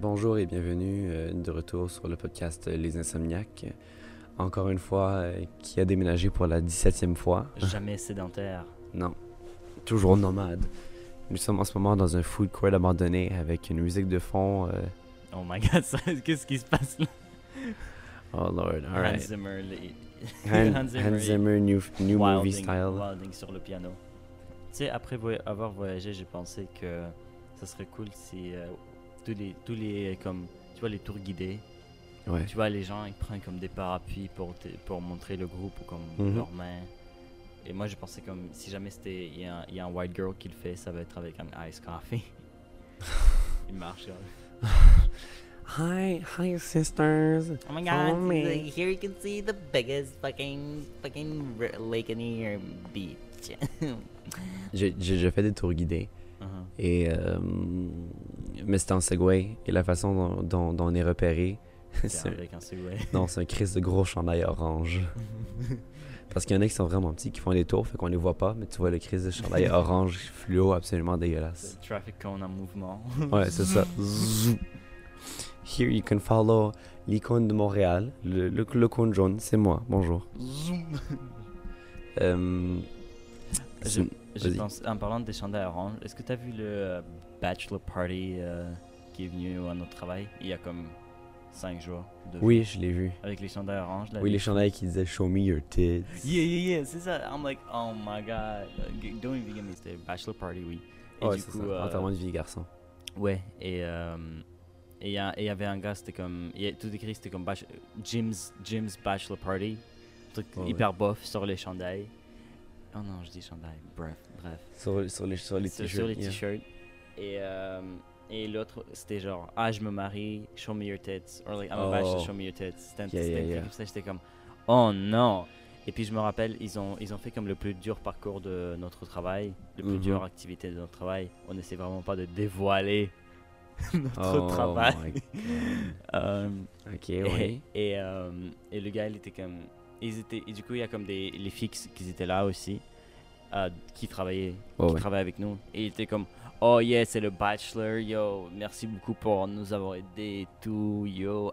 Bonjour et bienvenue euh, de retour sur le podcast Les Insomniaques. Encore une fois, euh, qui a déménagé pour la 17e fois? Jamais sédentaire. Non, toujours nomade. Nous sommes en ce moment dans un food court abandonné avec une musique de fond. euh, Oh my god, ça- qu'est-ce qui se passe là? oh lord, Hans alright. Zimmer, les- Han- Hans Zimmer Hans et Zimmer, new, new movie Wilding- style. Wilding sur le piano. Tu sais, après voy- avoir voyagé, j'ai pensé que ça serait cool si euh, tous les, tous les, comme, tu vois, les tours guidés, Ouais. tu vois, les gens, ils prennent comme des parapluies pour, pour montrer le groupe ou comme Mhm. leurs mains. Et moi, je pensais comme, si jamais c'était, il y, a un- il y a un white girl qui le fait, ça va être avec un ice coffee. il marche. Hi, hi sisters. Oh my god, me. like, here you can see the biggest fucking fucking lake in here beach. J'ai j'ai déjà fait des tours guidés. Uh-huh. Et, euh, mais c'était en Segway. Et la façon dont, dont- dont on est repéré, C'est c'est un Segway. non, c'est un crise de gros chandail orange. Parce qu'il y en a qui sont vraiment petits, qui font des tours, fait qu'on les voit pas, mais tu vois le crise de chandail orange fluo absolument dégueulasse. C'est Traffic cone en mouvement. Ouais, c'est ça. Here you can follow l'icône de Montréal, le, le, le cône jaune, c'est moi, bonjour. Euh, Je- c'est- Je Vas-y. pense, en parlant des chandails orange, est-ce que tu as vu le euh, bachelor party euh, qui est venu à notre travail il y a comme 5 jours oui, jours, je l'ai vu. Avec les chandails orange là. Oui, les chandails qui disaient Show me your tits. Yeah, yeah, yeah, c'est ça. I'm like, oh my god. Don't even get me started. Bachelor party, oui. Et Ouais, du coup, ça. euh, Enterrement de vie garçon. Ouais, et euh, et il y, avait un gars, c'était comme. y a- tout écrit, c'était comme bach- Jim's, Jim's Bachelor Party. Un truc hyper bof sur les chandails. Oh non, je dis chandail. Bref, bref. Sur, sur les, sur les t-shirts. yeah. Et, euh, et l'autre, c'était genre, ah, je me marie, show me your tits. Or like, I'm a bachelor, Oh. show me your tits. C'était Yeah, yeah, yeah. comme ça, j'étais comme, oh non. Et puis je me rappelle, ils ont, ils ont fait comme le plus dur parcours de notre travail, le plus Mhm. dur activité de notre travail. On n'essaie vraiment pas de dévoiler notre Oh travail. Euh, Ok, et, oui. et, euh, et le gars, il était comme. Ils étaient, et du coup, il y a comme des les qui qui étaient là aussi, euh, qui travaillaient, Ouais, qui ouais. travaillaient avec nous. Et il était comme, oh yeah, c'est le bachelor, yo, merci beaucoup pour nous avoir aidés et tout, yo.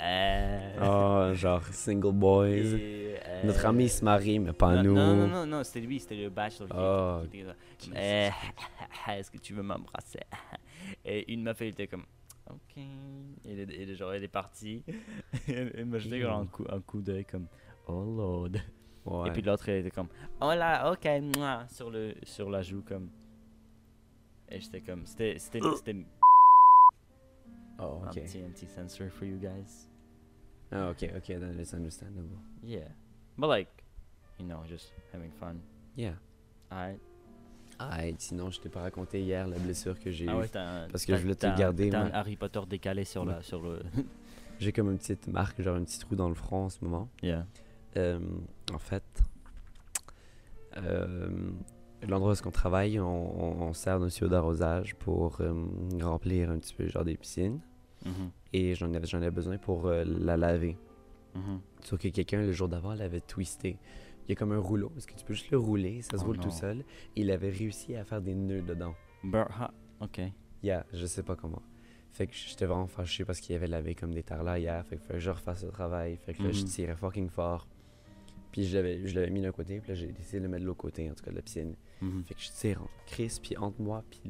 Euh, Oh, genre single boys. et, euh, Notre ami se marie, mais pas non, nous. Non, non, non, non, c'était lui, c'était le bachelor. qui- Oh, qui- qui comme, Eh, Est-ce que tu veux m'embrasser? Et une meuf, elle était comme, ok. Et, le- et le genre, elle est partie. elle m'a jeté un coup, un coup d'œil comme, oh lord. Ouais. Et puis l'autre, elle était comme, oh là, ok, mouah, sur, le, sur la joue, comme. Et j'étais comme, c'était. C'était. c'était oh, un ok. petit anti-censor for you guys. Ah, ok, ok, then it's understandable. Yeah. But like, you know, just having fun. Yeah. Alright. Et sinon, je t'ai pas raconté hier la blessure que j'ai Ah eue. ouais, t'as un- Parce que je voulais te un- garder, T'as un moi. Harry Potter décalé sur, la, sur le. J'ai comme une petite marque, genre un petit trou dans le front en ce moment. yeah. Euh, en fait, euh, l'endroit où on travaille, on, sert d'un tuyau d'arrosage pour euh, remplir un petit peu genre des piscines. Mhm. Et j'en avais, j'en avais besoin pour euh, la laver. Mhm. Sauf que quelqu'un, le jour d'avant, l'avait twisté. Il y a comme un rouleau, parce que tu peux juste le rouler, ça se Oh roule non. tout seul. Il avait réussi à faire des nœuds dedans. Bur- ha, ok. Yeah, je sais pas comment. Fait que j'étais vraiment fâché parce qu'il avait lavé comme des tarlas hier. Fait que fallait que je refasse le travail. Fait que là, je Mhm. tirais fucking fort. Puis je l'avais, je l'avais mis d'un côté, puis là, j'ai décidé de le mettre de l'autre côté, en tout cas, de la piscine. Mhm. Fait que je tire en crise, puis entre moi, puis,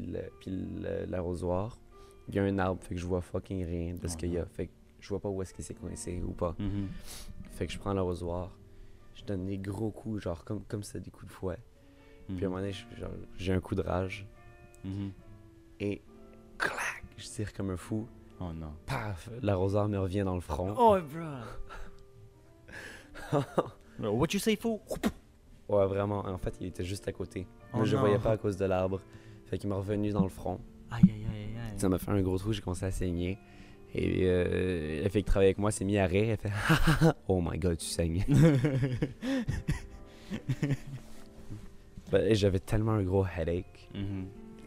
l'arrosoir, il y a un arbre, fait que je vois fucking rien de ce qu'il y a. Fait que je vois pas où est-ce qu'il s'est coincé ou pas. Mhm. Fait que je prends l'arrosoir, je donne des gros coups, genre comme comme c'est des coups de fouet. Puis à un Mhm. moment donné, j'ai un coup de rage, et clac, je tire comme un fou. Oh non. Paf, l'arrosoir me revient dans le front. Oh, bro. What you say, fool? Ouais, vraiment. En fait, il était juste à côté. Oh Mais je le voyais pas à cause de l'arbre. Fait qu'il m'est revenu dans le front. Aïe, aïe, aïe, aïe. Ça m'a fait un gros trou, j'ai commencé à saigner. Et euh, la fille qui travaille avec moi s'est mis à rire. Elle fait Oh my god, tu saignes. Ben, J'avais tellement un gros headache. Mhm.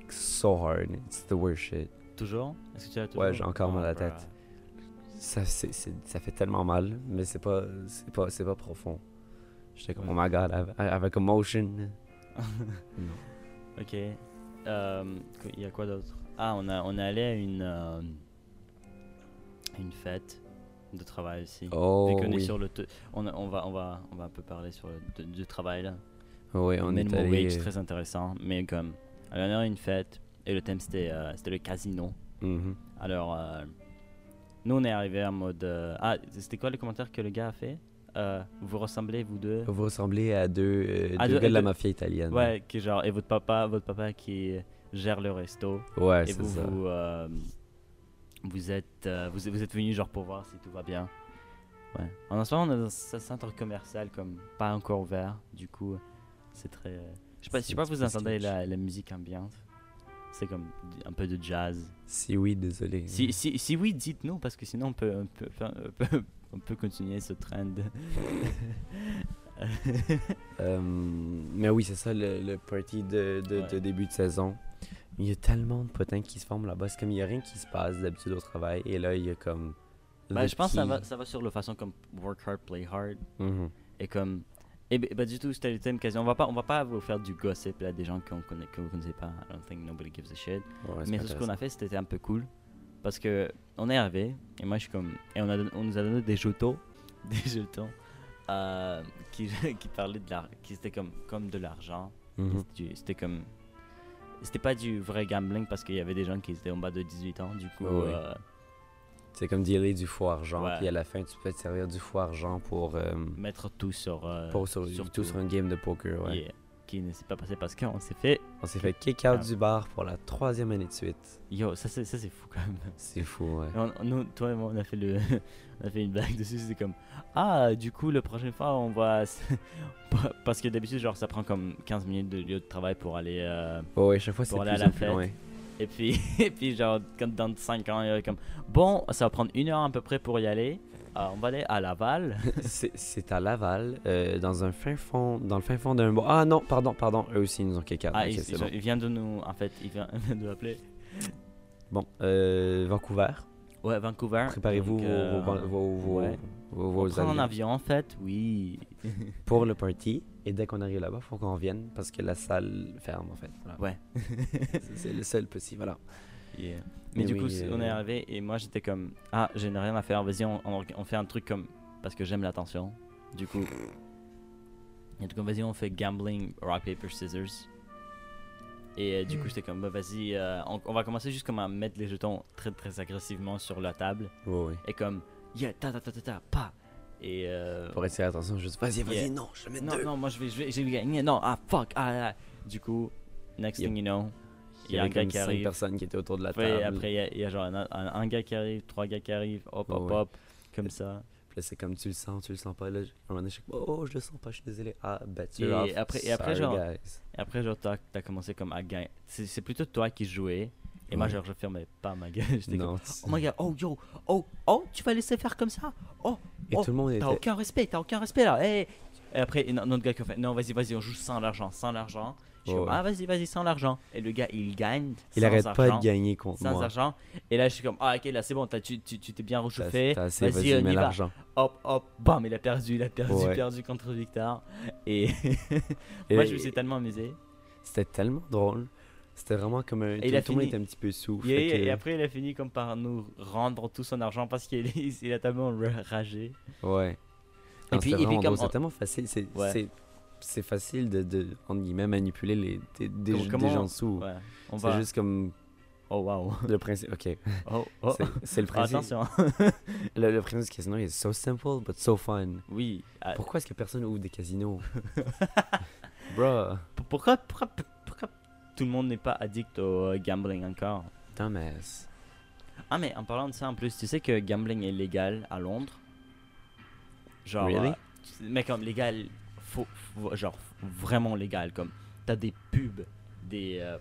So hard. It's the worst shit. Toujours? Est-ce que tu as toujours? Ouais, j'ai encore mal à la Oh, tête. Ça, fait tellement mal, mais c'est pas, pas profond. J'étais comme, oh my god, I have, I have a commotion. ok. euh, il y a quoi d'autre? Ah, on, a, on est allé à une, euh, une fête de travail aussi. Oh, Vu qu'on est oui. sur le. te- On, a- on, va, on, va, on va un peu parler sur le du travail là. Oui, on est allé... wage, très intéressant. Mais comme, on est allé à une fête et le thème c'était euh, le casino. Mhm. Alors, euh, nous on est arrivé en mode. euh, ah, c'était quoi le commentaire que le gars a fait? Euh, Vous ressemblez, vous deux? Vous ressemblez à deux, euh, À deux deux- gars de la mafia italienne. Ouais, qui genre, et votre papa, votre papa qui gère le resto. Ouais, c'est vous, ça. vous, euh, vous êtes, euh, vous, vous êtes venu genre pour voir si tout va bien. Ouais. En ce moment, on est dans ce centre commercial comme pas encore ouvert. Du coup, c'est très. Je sais pas, je sais pas un vous entendez la, la musique ambiante. C'est comme un peu de jazz. Si oui, désolé. Si, si, si oui, dites-nous parce que sinon on peut, on peut, faire- on peut, on peut continuer ce trend. Euh, mais oui, c'est ça le, le party de, de, début de saison. Il y a tellement de potins qui se forment là-bas. C'est comme il n'y a rien qui se passe d'habitude au travail. Et là, il y a comme. The je pense que ça va, ça va sur le façon comme work hard, play hard. Mhm. Et comme. Et ben bah, du tout, c'était le thème quasi. On va pas, on va pas vous faire du gossip là, des gens qu'on connaît, que vous connaissez pas. I don't think nobody gives a shit. Ouais, Mais ce qu'on a fait, c'était un peu cool. Parce que on est arrivé, et moi je suis comme. Et on, a, on nous a donné des jetons. Des jetons. euh, qui, qui parlaient de l'argent. Qui étaient comme, comme de l'argent. Mhm. C'était C'était comme. C'était pas du vrai gambling parce qu'il y avait des gens qui étaient en bas de 18 ans. Du coup, ouais. euh, C'est comme dealer du faux argent. Ouais. Puis à la fin, tu peux te servir du faux argent pour. euh, mettre tout sur. euh, pour sur, sur tout sur un game de poker. Ouais. Yeah. Qui ne s'est pas passé parce qu'on s'est fait. On s'est fait kick out Ah. du bar pour la troisième année de suite. Yo, ça c'est ça, c'est fou quand même. C'est fou, ouais. On- nous, toi et moi, on a fait le, on a fait une blague dessus. C'est comme, ah, du coup, la prochaine fois, on va, parce que d'habitude, genre, ça prend comme 15 minutes de lieu de travail pour aller, euh, Ouais, ouais, chaque fois, c'est plus à la fête. loin. et puis, et puis, genre, quand dans 5 ans, il y aurait comme, bon, ça va prendre une heure à peu près pour y aller. Ah, on va aller à Laval. C'est à Laval, euh, dans un fin fond, dans le fin fond d'un bois. Ah non, pardon, pardon, eux aussi ils nous ont kick. Ah, Ok, il, c'est il- bon. il vient de nous, en fait, il vient, il vient de l'appeler. Bon, euh, Vancouver. Ouais, Vancouver. Préparez-vous vos, euh, vos, vos, vos, ouais. vos- vos prend un avions avion, en fait, oui. pour le party. Et dès qu'on arrive là-bas, faut qu'on revienne parce que la salle ferme en fait. Voilà. Ouais. C'est- c'est le seul petit, voilà. Yeah. Mais Mais du oui, coup, on est euh, arrivé et moi j'étais comme Ah, je n'ai rien à faire, vas-y, on, on- on fait un truc comme. Parce que j'aime l'attention. Du coup. Et du coup, vas-y, on fait gambling, rock, paper, scissors. Et euh, du coup, j'étais comme Bah, vas-y, euh, on, on va commencer juste comme à mettre les jetons très très agressivement sur la table. Ouais, ouais. Et comme Yeah, ta ta ta ta ta, pa. Et. euh, Pour attirer l'attention, juste vas-y, vas-y, Yeah. non, je mets non, deux. non, moi je vais, je vais, je vais gagner. Non, ah fuck, ah, ah. Du coup, next Yep. thing you know, Il y un avait gars qui cinq arrive. personnes qui étaient autour de la table. après, il y a- il y, a genre un, un- un gars qui arrive, trois gars qui arrivent, hop, hop, Ouais. hop, comme ça. Puis là, c'est comme tu le sens, tu le sens pas. Là, à un moment donné, je suis oh, je le sens pas, je suis désolé. Ah, bet Et you're off. après- et après, genre- guys. Et après, genre, t'as as commencé comme à gagner. C'est plutôt toi qui jouais. Et moi, genre, je fermais pas ma gueule. J'étais comme, oh my god, oh yo, oh, oh, tu vas laisser faire comme ça? Oh, Et oh, tout le monde t'as était. aucun respect, t'as aucun respect là. Hey. Et après, un autre gars qui a fait, non, vas-y, vas-y, on joue sans l'argent, sans l'argent. Je suis comme, ah, vas-y, vas-y, sans l'argent. Et le gars, il gagne. Il sans arrête pas de gagner contre Sans moi. argent. Et là, je suis comme, ah, ok, là, c'est bon, tu tu- tu t'es bien assez, Vas-y, vas-y, on y va. l'argent. hop, hop, bam, il a perdu, il a perdu, Ouais. perdu contre Victor. Et moi, je me suis tellement amusé. C'était tellement drôle. C'était vraiment comme un. Et tout, il a tout le monde fini- était un petit peu sous. Et, fait que- et après, il a fini comme par nous rendre tout son argent parce qu'il il a tellement ragé. Ouais. Et puis- et puis comme c'est tellement facile. C'est Ouais. C'est- facile de, de, entre guillemets, manipuler les, des, des, des gens sous. Ouais, C'est va. juste comme Oh, wow. le principe. Ok. Oh, oh. C'est- le principe. Attention. Le, le principe du casino est so simple, but so fun. oui. ah, Pourquoi est-ce que personne ouvre des casinos? P- pourquoi, pourquoi, pourquoi tout le monde n'est pas addict au euh, gambling encore? Dumbass. Ah, mais en parlant de ça en plus, tu sais que gambling est légal à Londres? Genre. Really? euh, mais comme légal, genre vraiment légal. Comme t'as des pubs, des. euh,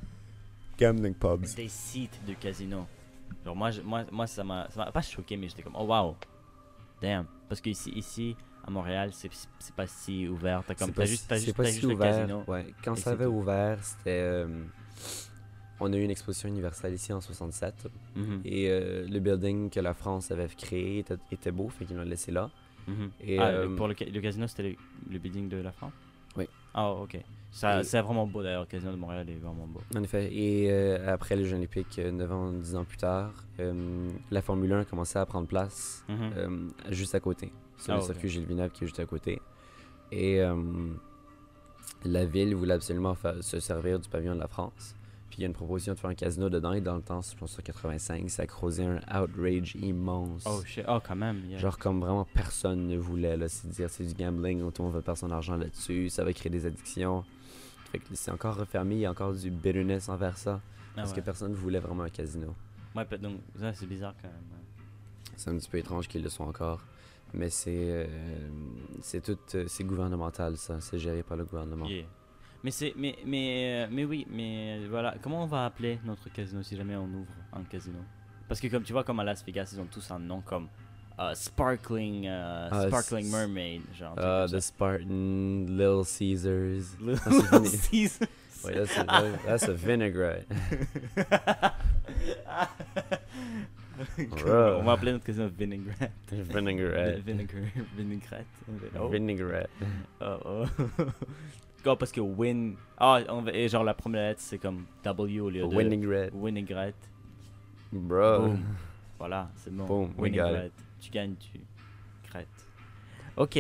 Gambling pubs. des sites de casino. Genre moi, moi, moi ça m'a ça m'a pas choqué, mais j'étais comme, oh wow, damn. Parce que ici, ici à Montréal, c'est c'est pas si ouvert. T'as comme, t'as juste, c'est juste, pas si juste le ouvert. casino. Ouais. Quand ça avait ouvert, c'était. euh, on a eu une exposition universelle ici en 67. Mhm, Et euh, le building que la France avait créé était, était beau, fait qu'ils l'ont laissé là. Mhm. Et, Ah, euh, pour le, ca- le casino, c'était le, le building de la France Ah, ok. Ça, Et- C'est vraiment beau d'ailleurs, le casino de Montréal est vraiment beau. En effet. Et euh, après les Jeux Olympiques, euh, 9 ans, 10 ans plus tard, euh, la Formule 1 commençait à prendre place Mhm. euh, juste à côté. Sur Ah, le ok. circuit Gilles Villeneuve qui est juste à côté. Et euh, la ville voulait absolument se servir du pavillon de la France. Puis il y a une proposition de faire un casino dedans. Et dans le temps, je pense en 85, ça a causé un outrage immense. Oh, shit. Oh, quand même. yeah. Genre comme vraiment personne ne voulait, là, c'est dire c'est du gambling, tout le monde veut perdre son argent là-dessus, ça va créer des addictions. Fait que c'est encore refermé, il y a encore du bitterness envers ça, Ah, parce ouais. que personne voulait vraiment un casino. Ouais, donc, c'est bizarre quand même. C'est un petit peu étrange qu'ils le soient encore, mais c'est euh, c'est tout, euh, c'est gouvernemental ça, c'est géré par le gouvernement. Yeah. Mais c'est, mais, mais, euh, mais oui, mais euh, voilà. Comment on va appeler notre casino si jamais on ouvre un casino? Parce que comme tu vois, comme à Las Vegas, ils ont tous un nom comme euh, Sparkling, Ah, Sparkling Mermaid, genre. Ah, The. Spartan, Little Caesars. Little Ah, fini. Caesars. Là, that's a vinaigrette. On va appeler notre casino Vinaigrette. vinaigrette. Vinegar, vinaigrette. Oh. Vinaigrette. Oh, oh. Oh, parce que win. Ah, on va- et genre la première lettre c'est comme W au lieu de Vinaigrette. vinaigrette. Bro. Boom. Voilà, c'est bon. Boom, it. Vinaigrette. Tu gagnes, tu crètes. Ok,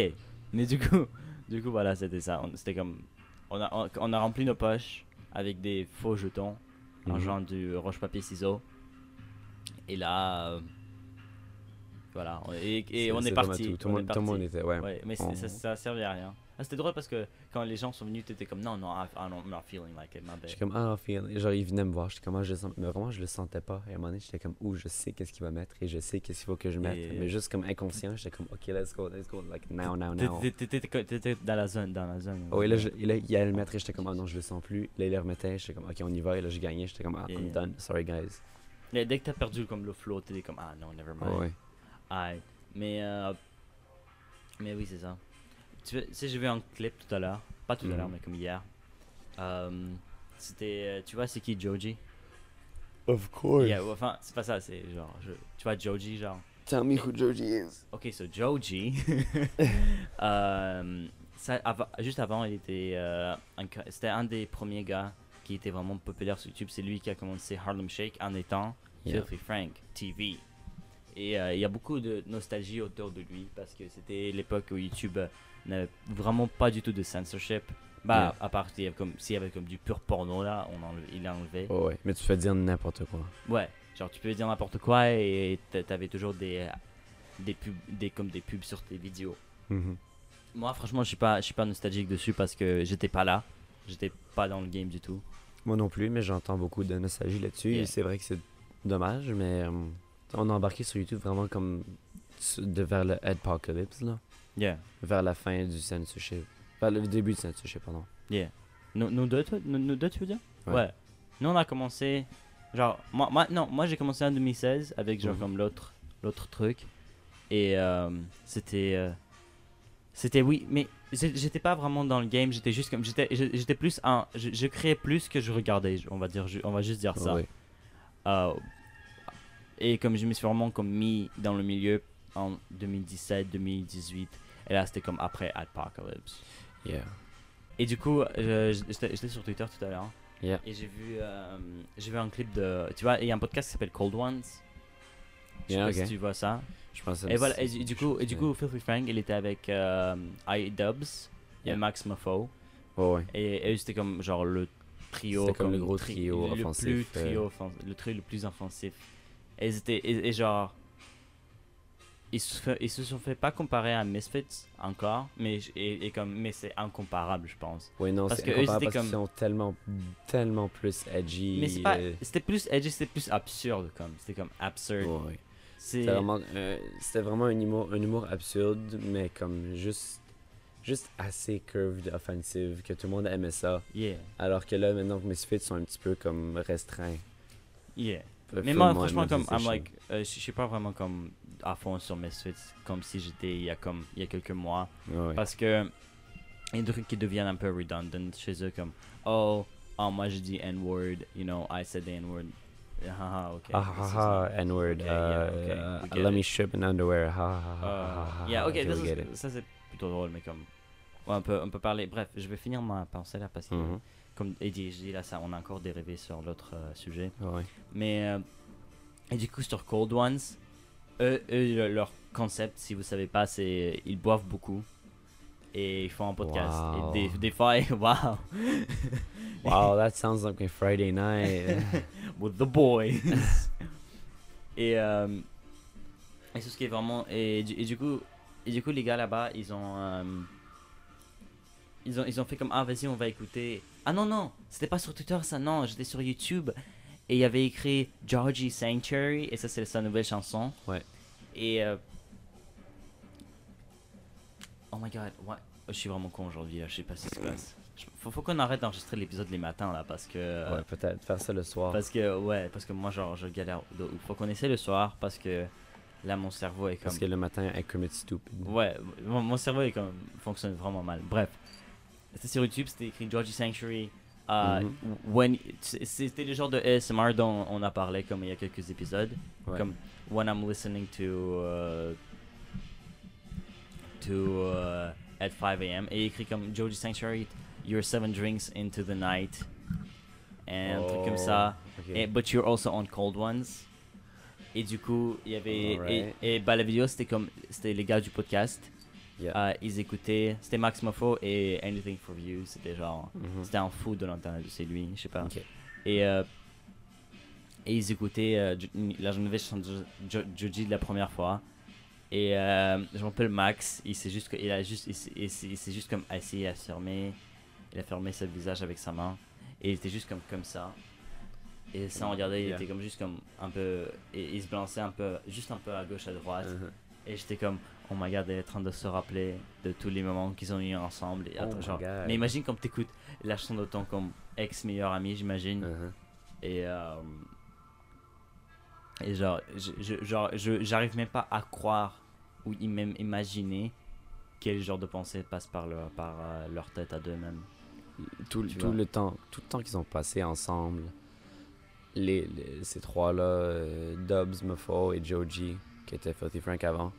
mais du coup, du coup voilà, c'était ça. On- C'était comme. On a, on, on a rempli nos poches avec des faux jetons, en Mhm. genre du roche-papier-ciseaux. Et là. euh, voilà, et, on est parti. Tout, tout, on le est monde, tout le monde parti. était, ouais. Ouais, mais On- ça, ça servait à rien. Ah, c'était drôle parce que quand les gens sont venus, t'étais comme non, non, I, I don't, I'm not feeling like it, my bad. J'étais comme, ah, feel- genre, il venait me voir, j'étais comme, ah, je le sens, mais vraiment, je le sentais pas. Et à un moment donné, j'étais comme, ouh, je sais qu'est-ce qu'il va mettre et je sais qu'est-ce qu'il faut que je mette. Et- Mais juste comme inconscient, j'étais comme, ok, let's go, let's go, like, now, now, now. t'étais- dans la zone, dans la zone. Oh, et là, je- et là, il allait le mettre et j'étais comme, ah non, je le sens plus. Là, il le remettait, j'étais comme, ok, on y va. Et là, je gagnais, j'étais comme, ah, I'm done, sorry, guys. Mais dès que t'as perdu comme le flow, t'étais comme ah non, never mind. Oh, ouais. Aïe. Mais, euh, mais oui, c'est ça. Tu sais- j'ai vu un clip tout à l'heure. Pas tout à Mhm. l'heure, mais comme hier. Euh, C'était. euh, Tu vois, c'est qui Joji? Of course. Yeah, enfin, c'est pas ça, c'est genre. je- tu vois, Joji, genre. Tell me who Joji is. Ok, so Joji. euh, ça, juste avant, il était. euh, C'était un des premiers gars qui était vraiment populaire sur YouTube. C'est lui qui a commencé Harlem Shake en étant Yeah. Filthy Frank TV. Et euh, il y a beaucoup de nostalgie autour de lui parce que c'était l'époque où YouTube n'avait vraiment pas du tout de censorship. Bah, Yeah. à part s'il y avait comme, s'il y avait comme du pur porno là, on il l'a enlevé. Oh, ouais. Mais tu peux dire n'importe quoi. Ouais, genre tu pouvais dire n'importe quoi et t'a- t'avais toujours des, des pubs, des, comme des pubs sur tes vidéos. Mhm. Moi, franchement, je suis pas, je suis pas nostalgique dessus parce que j'étais pas là. J'étais pas dans le game du tout. Moi non plus, mais j'entends beaucoup de nostalgie là-dessus. Yeah. Et c'est vrai que c'est dommage, mais euh, on a embarqué sur YouTube vraiment comme de vers le Apocalypse, là. Yeah, Vers la fin du censorship. Vers le début du censorship, pardon. yeah. Nous, nous deux, toi- nous, nous deux, tu veux dire? Ouais. Ouais. Nous, on a commencé. Genre, moi, moi non, moi j'ai commencé en 2016 avec genre Mhm. comme l'autre, l'autre truc. Et euh, c'était. euh, c'était oui, mais j'étais pas vraiment dans le game. J'étais juste comme. J'étais plus un. Je, je créais plus que je regardais. On va dire, on va juste dire ça. Euh, et comme je me suis vraiment comme mis dans le milieu en 2017, 2018, et là c'était comme après Apocalypse. Yeah. Et du coup, j'étais sur Twitter tout à l'heure, Yeah. et j'ai vu, euh, j'ai vu un clip de, tu vois, il y a un podcast qui s'appelle Cold Ones. Je sais Yeah, pas ok. si tu vois ça. Je pense que Et voilà, et du coup, et du coup, Filthy Frank, il était avec euh, iDubbbz et Yeah. Max Mofo. Oh, ouais. Et, et c'était comme genre le trio. C'était comme le gros tri- trio le offensif, Plus euh. trio le trio le plus offensif. Et, et, et genre. Ils se, fait- ils se sont fait pas comparer à Misfits encore, mais, et, et comme, mais c'est incomparable, je pense. Oui, non, Parce que eux, parce qu'ils sont tellement, tellement plus edgy. Mais c'est pas, c'était plus edgy, c'était plus absurde, comme. C'était comme absurde. C'était vraiment, euh, c'était vraiment un humour, un humour absurde, mais comme juste, juste assez curved, offensive, que tout le monde aimait ça. Yeah, Alors que là, maintenant que Misfits sont un petit peu comme restreints. yeah. Euh, Mais moi, franchement, comme, I'm like, euh, je suis pas vraiment comme à fond sur Misfits, comme si j'étais il y a comme, il y a quelques mois. Ouais. Parce que il y a des trucs qui deviennent un peu redundant chez eux, comme oh, oh moi je dis N-word, you know, I said the N-word. Ok. Ah this ha is ha, not- N-word. Okay, yeah, uh, okay, uh, let it. me strip in underwear. Ha ha ha ha Uh, yeah, ok, okay, ça, we get ça, c'est plutôt drôle, mais comme. Ouais, on, peut, on peut parler. Bref, je vais finir ma pensée là parce que, Mhm. Comme ADHD, là, ça, on a encore dérivé sur l'autre euh, sujet. Ouais. Mais, euh, et du coup, sur Cold Ones, eux, eux, le- leur concept, si vous savez pas, c'est ils boivent beaucoup et ils font un podcast. Wow. Et des, des fois, waouh, Wow, that sounds like a Friday night. with the boys. et, euh, et c'est ce qui est vraiment. Et, du- et du coup, et du coup, les gars là-bas, ils ont. euh, ils ont, ils ont fait comme ah vas-y on va écouter ah non non c'était pas sur Twitter ça non j'étais sur YouTube et il y avait écrit Georgie Sanctuary et ça c'est sa nouvelle chanson Ouais. et euh, oh my god ouais je suis vraiment con aujourd'hui je sais pas ce qui se passe faut, faut qu'on arrête d'enregistrer l'épisode les matins là parce que euh, ouais, peut-être faire ça le soir. parce que ouais parce que moi genre je galère faut qu'on essaie le soir parce que là mon cerveau est comme Parce que le matin, I commit stupid. Ouais, mon, mon cerveau est comme, fonctionne vraiment mal. Bref, c'était sur YouTube, c'était écrit Georgie Sanctuary. when, c- c'était le genre de ASMR dont on a parlé comme il y a quelques épisodes. Ouais. Comme When I'm listening to. euh, to. euh, at 5 a.m. Et écrit comme Georgie Sanctuary, You're seven drinks into the night. Et un truc comme ça. Et, but you're also on cold ones. Et du coup, il y avait. Et, et bah, la vidéo, c'était comme. C'était les gars du podcast. Yeah. Euh, ils écoutaient. C'était Max Moffo et Anything for You. C'était genre. Mhm. C'était un fou de l'internet, c'est lui, je sais pas. Et, euh, et ils écoutaient euh, la nouvelle chanson de Jo- Joji de la première fois. Et euh, je m'appelle Max. Il s'est juste, il a juste, il s'est- juste comme assis, il a fermé, il a fermé son visage avec sa main. Et il était juste comme comme ça. Et ça, on regardait, il Yeah. était comme juste comme un peu, et il se balançait un peu, juste un peu à gauche, à droite. Mhm. Et j'étais comme, oh my god, elle est en train de se rappeler de tous les moments qu'ils ont eu ensemble. Et Oh genre, mais imagine comme t'écoutes la chanson de ton comme ex-meilleur ami, j'imagine. Mhm. Et, euh, et genre, je, je- genre je, j'arrive même pas à croire ou même imaginer quel genre de pensée passe par leur, par, euh, leur tête à deux-mêmes. tout, tout le temps tout le temps qu'ils ont passé ensemble les, les- ces trois là Dubs Muffo et Joji qui était Filthy Frank avant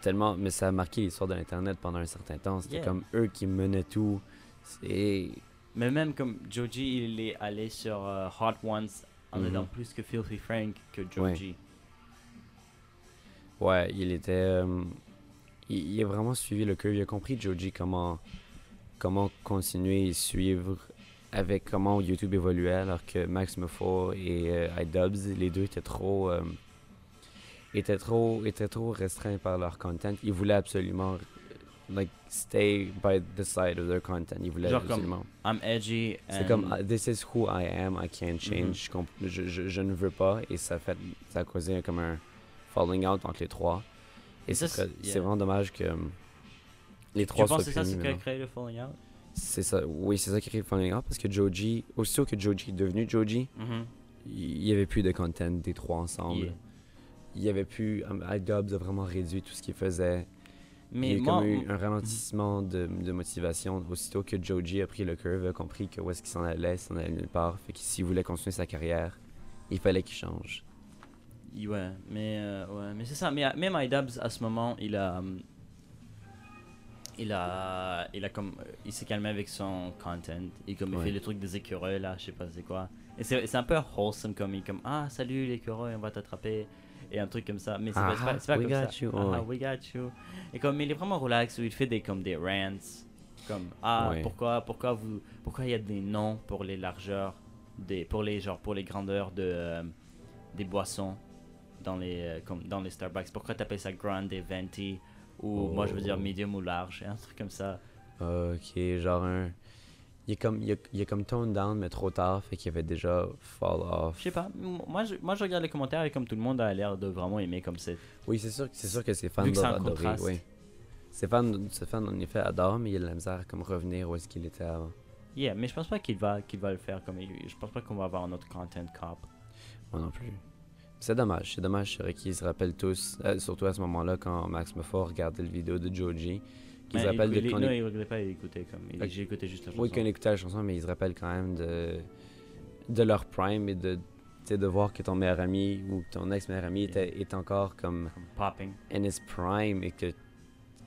tellement mais ça a marqué l'histoire de l'internet pendant un certain temps c'était Yeah. comme eux qui menaient tout c'est Mais même comme Joji, il est allé sur euh, Hot Ones en Mhm. aidant plus que Filthy Frank que Joji. ouais il était euh, il, il a vraiment suivi le curve il a compris Joji comment comment continuer et suivre avec comment YouTube évoluait alors que Max Muffo et euh, iDubbbz les deux étaient trop euh, étaient trop étaient trop restreints par leur content. Ils voulaient absolument like stay by the side of their content. Ils voulaient Genre comme- absolument. I'm edgy. c'est comme this is who I am. I can't change. Mhm. je, comp- je, je, je ne veux pas. Et ça fait ça a causé comme un falling out entre les trois. Et c'est yeah. vraiment dommage que um, les Tu trois penses soient que c'est ça qui a créé le falling out? C'est ça. Oui c'est ça qui crée le falling out parce que Joji aussitôt que Joji est devenu Joji il n'y avait plus de content des trois ensemble. Yeah. Il y avait plus um, iDubbbz a vraiment réduit tout ce qu'il faisait Mais il y a moi, comme eu un ralentissement de, de motivation aussitôt que Joji a pris le curve, a compris que où est-ce qu'il s'en allait, s'en allait nulle part. Fait que s'il voulait continuer sa carrière, il fallait qu'il change. Ouais, mais, euh, ouais, mais c'est ça. Mais, même iDubbbz, à ce moment, il a. hum, Il a. Il a comme. Il s'est calmé avec son content. Il, comme, il Ouais. fait le truc des écureuils, là, je sais pas c'est quoi. Et c'est c'est un peu wholesome comme il comme Ah, salut l'écureuil, on va t'attraper. Et un truc comme ça. Mais c'est pas, c'est pas, pas Ah, comme ça. you, Ah, ouais. we got you. Et comme il est vraiment relax, où il fait des, comme des rants. Comme Ah, Ouais. pourquoi, pourquoi vous. Pourquoi il y a des noms pour les largeurs. Des, pour les genre pour les grandeurs de euh, des boissons dans les euh, comme dans les Starbucks? Pourquoi t'appelles ça grande et venti? Ou moi je veux dire Oh. medium ou large un truc comme ça Ok, genre un. Il est comme, il est, il est comme toned down, mais trop tard, fait qu'il avait déjà fall off. je sais pas moi je, moi je regarde les commentaires et comme tout le monde a l'air de vraiment aimer comme c'est Oui, c'est sûr, c'est sûr que ses fans doivent adorer, oui. Ses fans, ses fans, en effet, adorent, mais il a de la misère à comme revenir où est-ce qu'il était avant. yeah mais je pense pas qu'il va qu'il va le faire comme il- je pense pas qu'on va avoir un autre content cop Moi non plus. C'est dommage, c'est dommage, c'est vrai qu'ils se rappellent tous, euh, surtout à ce moment-là, quand Max Muffo regardait le vidéo de Joji, qu'ils se Mais rappellent de quand non, il- il regrettait pas d'écouter comme il- Ok. j'ai écouté juste la chanson Oui, qu'on écoutait la chanson, mais ils se rappellent quand même de, de leur prime et de, tu sais, de voir que ton meilleur ami ou ton ex-meilleur ami était, est encore comme comme popping in his prime et que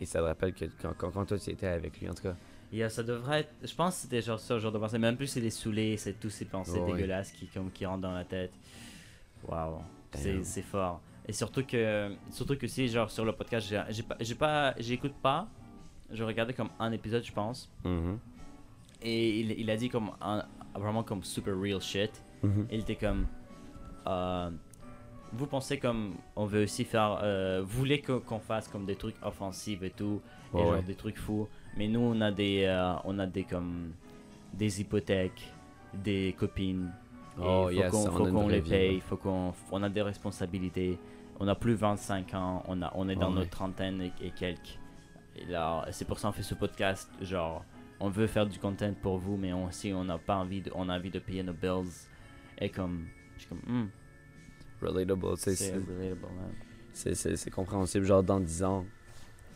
Et ça te rappelle que quand, quand, quand toi tu étais avec lui, en tout cas. Yeah, ça devrait être. Je pense que c'était genre ça, genre de pensée. Même plus c'est les saoulés, c'est tous ces pensées Ouais. dégueulasses qui, comme, qui rentrent dans la tête. Waouh, c'est fort. Et surtout que, surtout que si, genre, sur le podcast, j'ai pas, j'écoute pas. Je regardais comme un épisode, je pense. Mhm. Et il, il a dit comme un, vraiment comme super real shit. Mhm. Il était comme. euh, vous pensez comme on veut aussi faire. Euh, vous voulez qu'on fasse comme des trucs offensifs et tout, et Ouais, genre ouais. des trucs fous. Mais nous on a des, euh, on a des comme des hypothèques, des copines. Et Oh, faut yes, qu'on les paye, ouais. faut qu'on on a des responsabilités. On a plus 25 ans, on a on est dans Ouais, notre trentaine et, et quelques. Là, c'est pour ça qu'on fait ce podcast. Genre, on veut faire du content pour vous, mais on, aussi on n'a pas envie, de, on a envie de payer nos bills. Et comme, je suis comme, hmm, Relatable, c'est c'est c'est- c'est- c'est c'est compréhensible. Genre, dans 10 ans,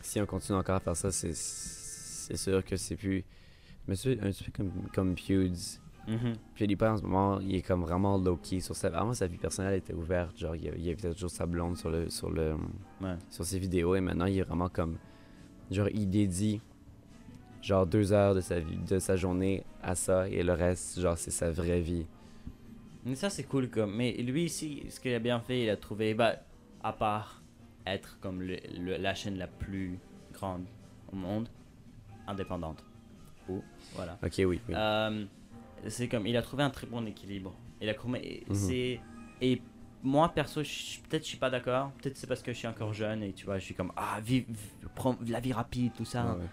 si on continue encore à faire ça, c'est c'est sûr que c'est plus. Me suis un petit peu comme, comme Feuds. Mhm. PewDiePie en ce moment, il est comme vraiment low-key sur sa... Avant, sa vie personnelle était ouverte, genre il, il invitait toujours sa blonde sur, le, sur, le, Ouais. sur ses vidéos et maintenant il est vraiment comme... Genre il dédie genre deux heures de sa, vie, de sa journée à ça et le reste, genre c'est sa vraie vie. Mais ça, c'est cool. Comme, mais lui ici, ce qu'il a bien fait, il a trouvé, bah, à part être comme le, le- la chaîne la plus grande au monde, indépendante. Ou, voilà. Ok, oui. oui. Euh, c'est comme il a trouvé un très bon équilibre. Il a trouvé Mhm. c'est et moi perso, je- peut-être je suis pas d'accord. Peut-être c'est parce que je suis encore jeune et tu vois, je suis comme ah vive, vive- prends la vie rapide tout ça. Ouais, ouais.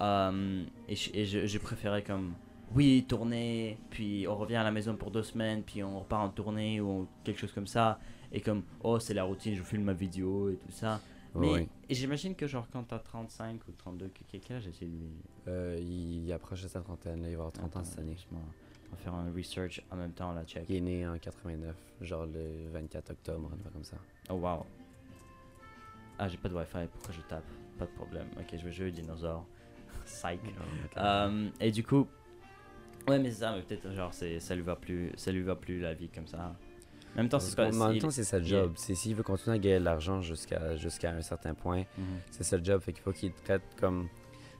Euh, et je- et je- j'ai préféré comme oui tourner, puis on revient à la maison pour deux semaines, puis on repart en tournée ou quelque chose comme ça. Et comme oh c'est la routine, je filme ma vidéo et tout ça. Mais j'imagine que genre quand t'as 35 ou 32, que- quel quel âge est lui? Euh, il, il approche de sa trentaine, là, il va avoir 30 ans cette année. On va faire un research en même temps, la check. Il est né en 89, genre le 24 octobre, un truc comme ça. Oh wow. Ah, j'ai pas de wifi, pourquoi je tape? Pas de problème. Ok, je vais jouer au dinosaure. Psych. Euh, et du coup, ouais, mais c'est ça, mais peut-être genre ça lui va plus, ça lui va plus la vie comme ça. En même temps, c'est pas. En même temps, c'est sa job. C'est S'il veut continuer à gagner de l'argent jusqu'à jusqu'à un certain point, Mhm. c'est le job. Fait qu'il faut qu'il te traite comme.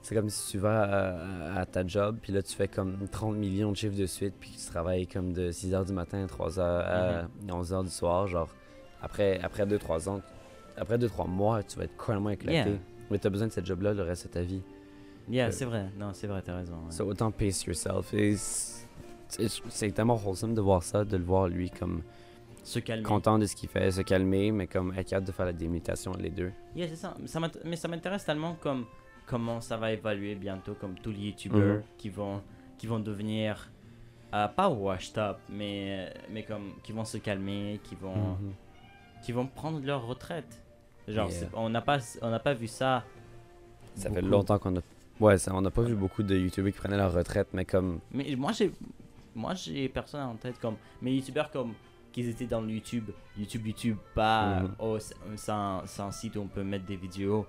C'est comme si tu vas à, à ta job, puis là tu fais comme 30 millions de chiffres de suite, puis tu travailles comme de 6h du matin à 3h à 11h du soir. Genre, après 2-3 ans, après 2-3 mois, tu vas être complètement éclaté. Yeah. Mais tu as besoin de cette job-là le reste de ta vie. Yeah, Euh, c'est vrai. Non, c'est vrai, t'as raison. ouais. So, autant pace yourself. C'est- tellement wholesome de voir ça, de le voir lui comme Se calmer. content de ce qu'il fait, se calmer, mais comme être capable de faire la démutation les deux. Yeah, c'est ça. mais ça m'intéresse tellement comme comment ça va évaluer bientôt, comme tous les youtubeurs Mhm. qui vont qui vont devenir euh, pas washed up, mais mais comme qui vont se calmer, qui vont Mhm. qui vont prendre leur retraite. Genre, Yeah. on n'a pas on n'a pas vu ça. Ça fait longtemps qu'on a. Ouais, ça, on n'a pas vu beaucoup de youtubeurs qui prenaient leur retraite, mais comme. Mais moi j'ai moi j'ai personne en tête comme mes youtubeurs comme qu'ils étaient dans le YouTube, YouTube YouTube pas oh c'est c'est un, c'est un site où on peut mettre des vidéos.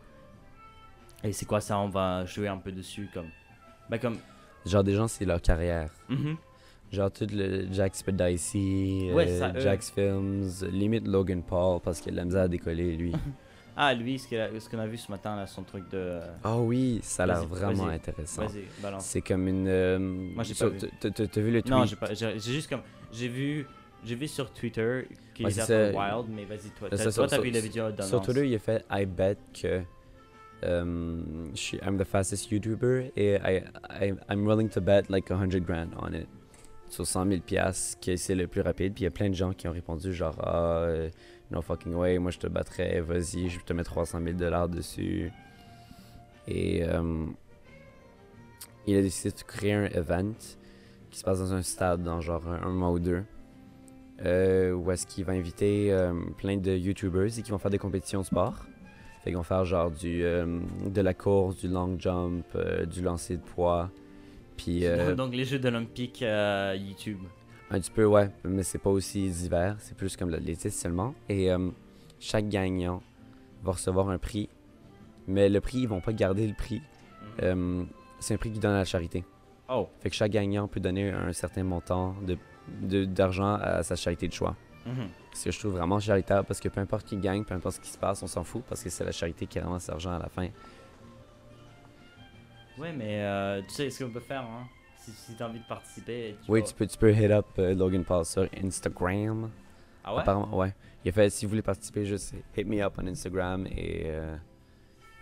Et c'est quoi ça on va jouer un peu dessus comme bah comme Genre des gens, c'est leur carrière. mhm. Genre tout le Jax Dicey, Ouais, ça, eux. Jax Films, limite Logan Paul parce qu'il a la misère à décoller lui. Ah lui ce qu'il a- qu'on a vu ce matin là son truc de Ah oui, ça a l'air vraiment intéressant. Vas-y, balance. C'est comme une. euh, Moi, j'ai pas vu. t'as- vu le tweet? Non, j'ai pas j'ai juste comme j'ai vu j'ai vu sur Twitter qu'il Ouais, était wild mais vas-y toi t'as- vu la vidéo d'annonce. Sur Twitter, il a fait I bet que um, suis- I'm the fastest YouTuber et I, I, I'm willing to bet like 100 grand on it. Sur 100 000 piastres, que c'est le plus rapide. Puis il y a plein de gens qui ont répondu genre Ah, euh, no fucking way, moi je te battrais, vas-y, je te mets 300 000 dollars dessus. Et euh, il a décidé de créer un event qui se passe dans un stade dans genre un, un mois ou deux. euh, où est-ce qu'il va inviter euh, plein de YouTubers et qui vont faire des compétitions de sport. Fait qu'ils vont faire genre du, euh, de la course, du long jump, euh, du lancer de poids. Puis euh, Donc les Jeux olympiques euh, YouTube. un petit peu, ouais, mais c'est pas aussi divers, c'est plus comme l'athlétisme seulement. Et chaque gagnant va recevoir un prix, mais le prix, ils vont pas garder le prix. Euh, c'est un prix qui donne à la charité. Oh. Fait que chaque gagnant peut donner un certain montant de- d'argent à sa charité de choix. Mhm. Ce que je trouve vraiment charitable parce que peu importe qui gagne, peu importe ce qui se passe, on s'en fout parce que c'est la charité qui ramasse l'argent à la fin. Ouais, mais euh, tu sais ce qu'on peut faire, hein. Si, si t'as envie de participer. Tu Oui, tu peux, tu peux hit up euh, Logan Paul sur Instagram. Ah ouais? Apparemment, ouais. Il a fait, si vous voulez participer, juste hit me up on Instagram et. euh,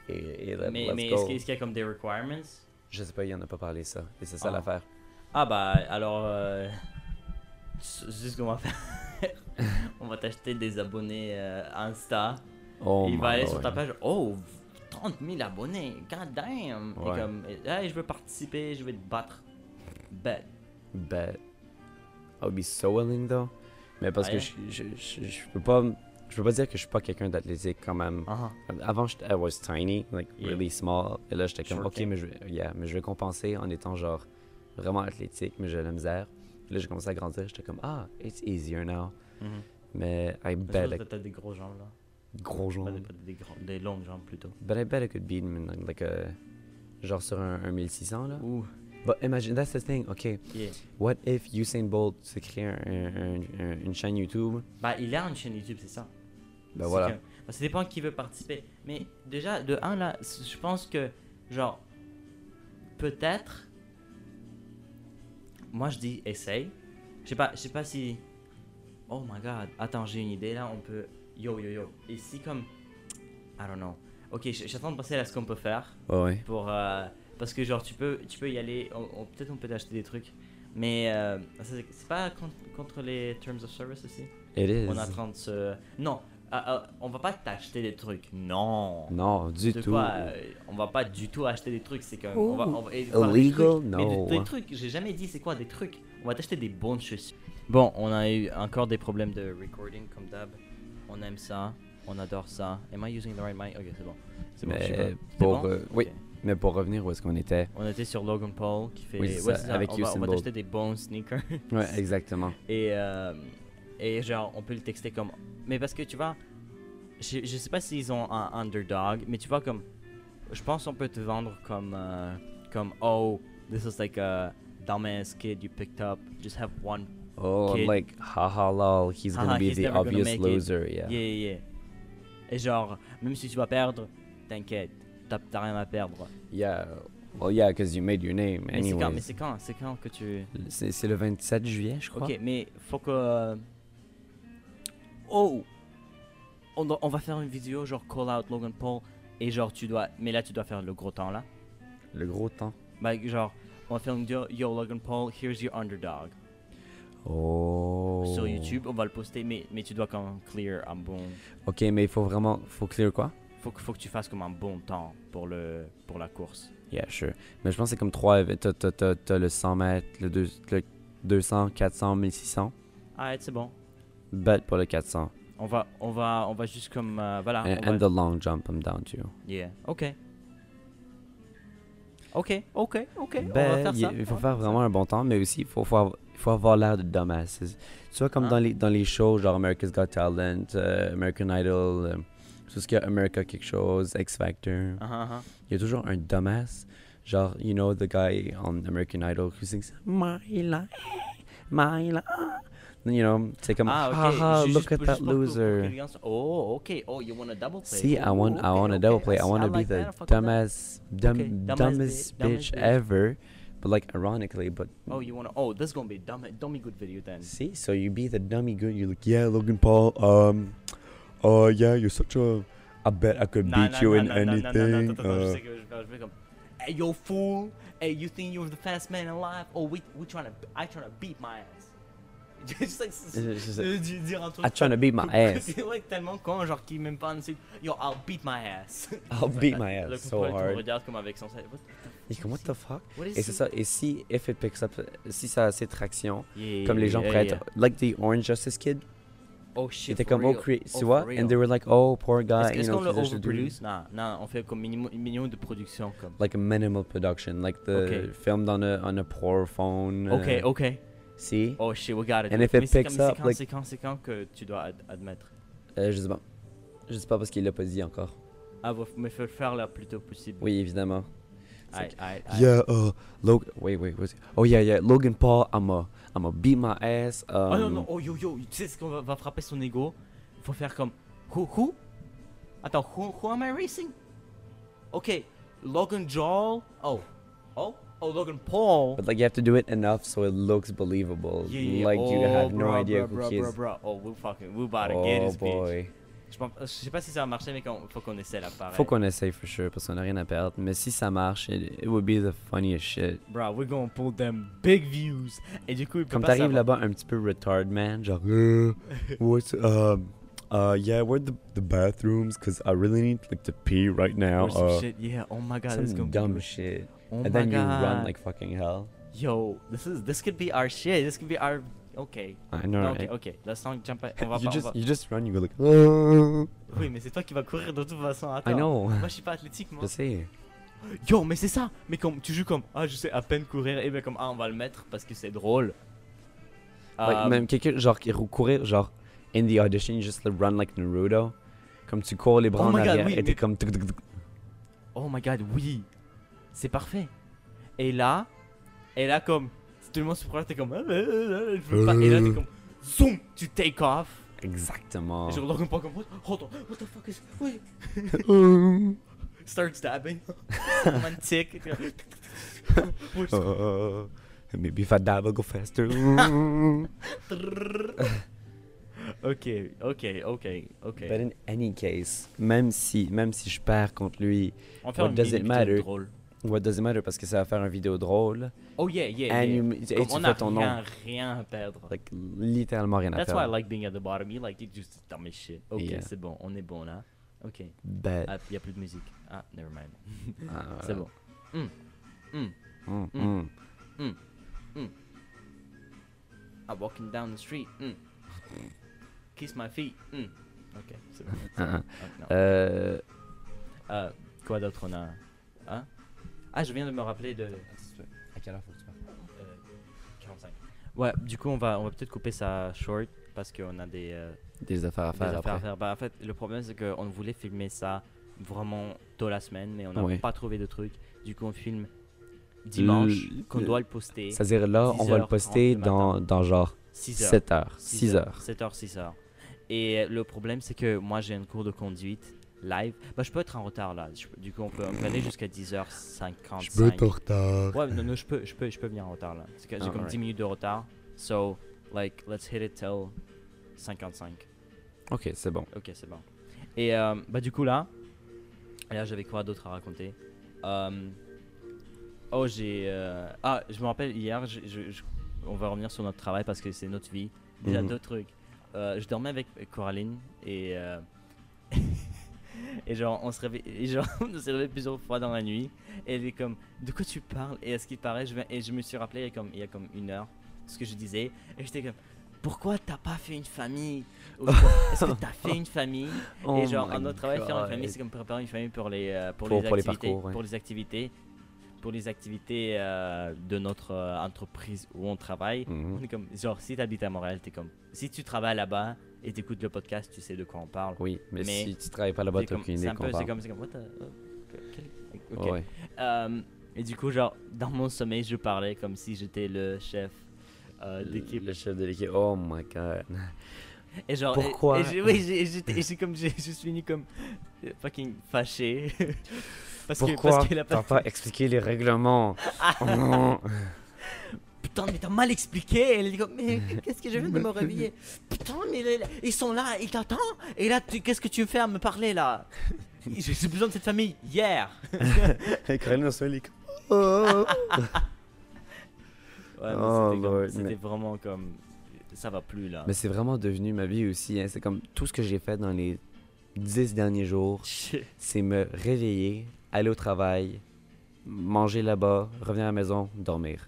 et, et let- Mais, mais est-ce qu'il y a comme des requirements? Je sais pas, il en a pas parlé ça. Et c'est ça Ah. l'affaire. Ah bah alors euh, c'est c'est ce qu'on va faire. on va t'acheter des abonnés euh, Insta. Oh il va aller sur ta page. Oh, 30 000 abonnés. God damn. Et comme, hey, je veux participer, je vais te battre. Bet. Bet. I would be so willing though. Mais parce Ah, que yeah? je, je, je, je peux pas. Je peux pas dire que je suis pas quelqu'un d'athlétique quand même. Ah, Avant, j'étais- I was tiny, like Yeah. really small. Et là, j'étais comme, ok, mais je, yeah, mais je vais compenser en étant genre vraiment athlétique, mais j'ai la misère. Puis là, j'ai commencé à grandir. J'étais comme, ah, it's easier now. Mhm. Mais I Je bet, like, t'as des gros jambes là. gros Pas joint. des, des, des longues jambes plutôt. But I bet I could beat him in like a. Genre sur un, un 1600 là. Ouh, But imagine, that's the thing. Ok, yeah. what if Usain Bolt se crée un- un- un- une chaîne YouTube? Bah, il a une chaîne YouTube, c'est ça. C'est voilà. que- bah, ça dépend qui veut participer. Mais déjà, de un là, je pense que, genre, peut-être. Moi, je dis essaye. Je sais pas, je sais pas si. Oh my god, attends, j'ai une idée là, on peut. Yo, yo, yo. Et si comme. I don't know. Ok, j'attends de passer à ce qu'on peut faire. Ouais, ouais. Pour. euh, parce que, genre, tu peux, tu peux y aller. on- on- Peut-être on peut t'acheter des trucs. Mais euh, c'est pas contre, contre les Terms of Service aussi? It is. on est en train de se. Non, euh, euh, on va pas t'acheter des trucs. Non. Non, du De tout. quoi euh, On va pas du tout acheter des trucs. C'est comme. On va, on va- Illegal? trucs, mais No. des, des trucs, j'ai jamais dit c'est quoi des trucs. On va t'acheter des bonnes chaussures. Bon, on a eu encore des problèmes de recording comme d'hab. On aime ça. On adore ça. Am I using the right mic? Ok, c'est bon. C'est bon, je sais Mais pas. C'est pour, bon? euh, oui. Ok. Mais pour revenir où est-ce qu'on était. On était sur Logan Paul qui fait. Oui, c'est ça, c'est avec on va, Usain on va Bolt. t'acheter des bons sneakers. Ouais, exactement. Et, euh, et genre, on peut le texter comme. Mais parce que tu vois, je, je sais pas s'ils ont un underdog, mais tu vois, comme. Je pense qu'on peut te vendre comme. euh, comme, oh, this is like a dumbass kid you picked up. Just have one. Oh, Kid. like, haha lol, he's gonna be he's the obvious loser, yeah. Yeah, yeah, yeah. Et genre, même si tu vas perdre, t'inquiète, t'as rien à perdre. Yeah. Well, yeah, because you made your name, Mais c'est quand, anyways. c'est quand, quand que tu. C'est le 27 juillet, je crois. Ok, mais faut que. Oh! On, on va faire une vidéo, genre call out Logan Paul, et genre tu dois. Mais là, tu dois faire le gros temps là. Le gros temps. Bah, genre, on va faire une vidéo, yo Logan Paul, here's your underdog. Oh. Sur YouTube, on va le poster, mais, mais tu dois quand même clear un bon. Ok, mais il faut vraiment. Faut clear quoi? Faut, que- faut que tu fasses comme un bon temps pour, le, pour la course. Yeah, sure. Mais je pense que c'est comme 3. T'as t'as- t'as- t'as le 100 mètres, le, deux- le 200, 400, 1600. Ah, c'est bon. Bet pour le 400. On va, on va, on va juste comme. euh, voilà. and, and va- the long jump, I'm down to. Yeah, ok. Ok, ok, ok. on va Ben, faire il, ça. il faut faire vraiment un bon temps, mais aussi il faut, faut, avoir, il faut avoir l'air de dumbass. Tu vois, comme Hein? dans, les, dans les shows, genre America's Got Talent, euh, American Idol, euh, tout ce qu'il y a America quelque chose, X Factor, Ah, ah, ah. il y a toujours un dumbass. Genre, you know, the guy on American Idol who sings My life, my life. You know, take comme, Ah, ok. haha, Ju- look at that juste pour- pour que loser. les gens soient- Oh, ok. Oh, you want a double play. See, I Oh, want, I want a okay. double play. I want to be like the that. I fuck with that. dumbass, dumb, Okay, dumbest dumbest bitch bitch. ever. But like, ironically, but Oh, you wanna? Oh, this is gonna be dumb, dummy good video then. See, so you be the dummy good. You're like, yeah, Logan Paul. Um, oh yeah, you're such a. I bet I could beat you in anything. uh. Hey, yo, fool. Hey, you think you're the fast man alive? Oh, we we trying to, I trying to beat my ass. Euh, di- dire un truc. I'm trying to beat my ass. C'est vrai que tellement con, genre qui même pas un insulte. Yo, I'll beat my ass. I'll beat my Le ass so tu hard. regardes comme avec son sel. What Et comme, what the fuck? Et c'est ça. Et si if it picks up, si ça a assez de traction, comme les gens être, like the Orange Justice Kid, Oh shit. c'était comme oh, real. crea- Oh, tu vois, and they were like, oh, poor guy, Est-ce qu'on le overproduce? Non, non, on fait comme minimum, minimum de production comme. like a minimal production, like the filmed on a on a poor phone. Ok, uh, ok. See, Oh shit, we got it. And if Mais it c'est picks up, c'est quand, like- c'est quand, c'est quand que tu dois ad- admettre? Euh, je sais pas, je sais pas parce qu'il l'a pas dit encore. Ah, va- mais faut le faire le plus tôt possible. Oui, évidemment. Aïe, aïe, aïe. Yeah, uh, Logan. Wait, wait, what's it? Oh yeah, yeah. Logan Paul. I'm a, I'm a beat my ass. Um, Oh non, non, oh yo yo, tu sais ce qu'on va, va frapper son ego? Faut faire comme. Who, who? Attends, who, who am I racing? Ok, Logan Joel. Oh, Oh, oh, Logan Paul. But like you have to do it enough so it looks believable. Yeah, yeah, Like you oh, have no bro, idea bro, who he is. bro, bro. Oh, we fucking, we about to get Oh his bitch. boy. Je, pense- je sais pas si ça va marcher, mais qu'on- faut qu'on essaie là, pareil. Faut qu'on essaye for sure parce qu'on a rien à perdre. Mais si ça marche, it, it would be the funniest shit. Bro, we're gonna pull them big views. Et du coup, il peut Comme t'arrives là-bas un petit peu retard man, genre uh, what's um uh yeah where the the bathrooms because I really need like to pee right now. Or some Uh, shit. Yeah, oh my god, some gonna dumb shit. Oh and then you god. run like fucking hell. Yo, this is this could be our shit. This could be our. Okay. I know. Non, right? ok, ok. Let's not jump. On va you pas. on just va- you just run. You go like. Oui, mais c'est toi qui vas courir de toute façon. Attends. I know. Moi, je suis pas athlétique, moi. Je sais. Yo, mais c'est ça. Mais comme tu joues comme ah, je sais à peine courir et ben comme ah, on va le mettre parce que c'est drôle. Like, Euh, même quelqu'un genre qui courir genre in the audition you just run like Naruto. Comme tu cours les bras Oh en arrière oui, et t'es mais- comme. Oh my god, oui. C'est parfait. Et là, et là comme si tout le monde se prend, t'es comme ah, euh, euh, je veux pas. Et là t'es comme zoom, tu take off. Exactement. Et je regarde pas comme what, hold on, what the fuck is oui. Start stabbing. Romantique. Oui, c'est- Uh, maybe if I dab, I'll go faster. ok, ok, ok, ok. But in any case, même si, même si je perds contre lui, what does it matter? drôle. What does it matter parce que ça va faire une vidéo drôle. Oh yeah, yeah, and yeah. you, et tu on fais ton rien, nom. rien à perdre. Like, littéralement rien à That's faire. why I like being at the bottom. You like it just dumb as shit. Ok, Yeah. c'est bon, on est bon là. Ok. Bet. Ah, y a plus de musique. Ah, never mind. Ah, C'est bon. Mm, Mm. mm. I'm walking down the street. Hmm. Kiss my feet. Hmm. Ok, c'est bon. Ah, ah. Ah, non. Euh, Euh, quoi d'autre on a? Hein? Ah, je viens de me rappeler de. à quelle heure faut que tu parles euh, 45. Ouais, du coup, on va, on va peut-être couper ça short parce qu'on a des, euh, Des affaires à des faire affaires après. à faire. Bah, en fait, le problème, c'est qu'on voulait filmer ça vraiment tôt la semaine, mais on n'a Oui. pas trouvé de truc. Du coup, on filme dimanche, qu'on doit le poster. C'est-à-dire là, on va le 10h30 poster dans, dans genre 6 heures. 7 heures. 6 heures. 7 heures, 6 heures. Et le problème, c'est que moi, j'ai un cours de conduite live. Bah, je peux être en retard là. Je peux- du coup, on peut, on peut aller jusqu'à 10h55. retard. Ouais, non, non, je peux, je peux, je peux venir en retard là. J'ai Ah, comme alright. 10 minutes de retard. So, like, let's hit it till 55. Ok, c'est bon. Ok, c'est bon. Et euh, bah, du coup, là, là j'avais quoi d'autre à raconter? Euh, Oh, j'ai. euh, Ah, je me rappelle hier, je- je- je- on va revenir sur notre travail parce que c'est notre vie. Déjà, Mhm. deux trucs. Euh, je dormais avec Coraline et. Et genre, on se réveille, et genre, on s'est réveillé plusieurs fois dans la nuit. Et elle est comme, de quoi tu parles? Et à ce qui paraît, je, et je me suis rappelé il y a comme, il y a comme une heure ce que je disais. Et j'étais comme, pourquoi t'as pas fait une famille? Est-ce que t'as fait une famille? Et Oh genre, notre travail, faire une famille, c'est comme préparer une famille pour les, euh, pour, Pour- les pour les activités. parcours, ouais. Pour les activités. Pour les activités euh, de notre euh, entreprise où on travaille. Mhm. On est comme, genre, si t'habites à Montréal, t'es comme, si tu travailles là-bas et t'écoutes le podcast, tu sais de quoi on parle. Oui, mais, Mais si tu travailles pas là-bas, C'est t'as comme- aucune c'est idée qu'on peu, c'est comme, c'est comme, what the, quel- ok. Ouais. Euh, et du coup, genre, dans mon sommeil, je parlais comme si j'étais le chef euh, d'équipe. Le chef de l'équipe. Oh my god. Et genre, Pourquoi? et- et Oui, j'ai- comme, j'ai juste fini comme fucking fâché. parce que, Pourquoi parce que la t'as pas expliqué les règlements? Oh non. Putain, mais t'as mal expliqué. Elle dit comme, mais qu'est-ce que je viens de me réveiller? Putain, mais ils sont là, ils t'attendent. Et là, qu'est-ce que tu veux faire me parler là? J'ai besoin de cette famille hier. Se fait les- Oh. Ouais, Oh, c'était c'était mais- vraiment comme, ça va plus là. Mais c'est vraiment devenu ma vie aussi. hein. C'est comme tout ce que j'ai fait dans les dix derniers jours, c'est me réveiller, aller au travail, manger là-bas, revenir à la maison, dormir.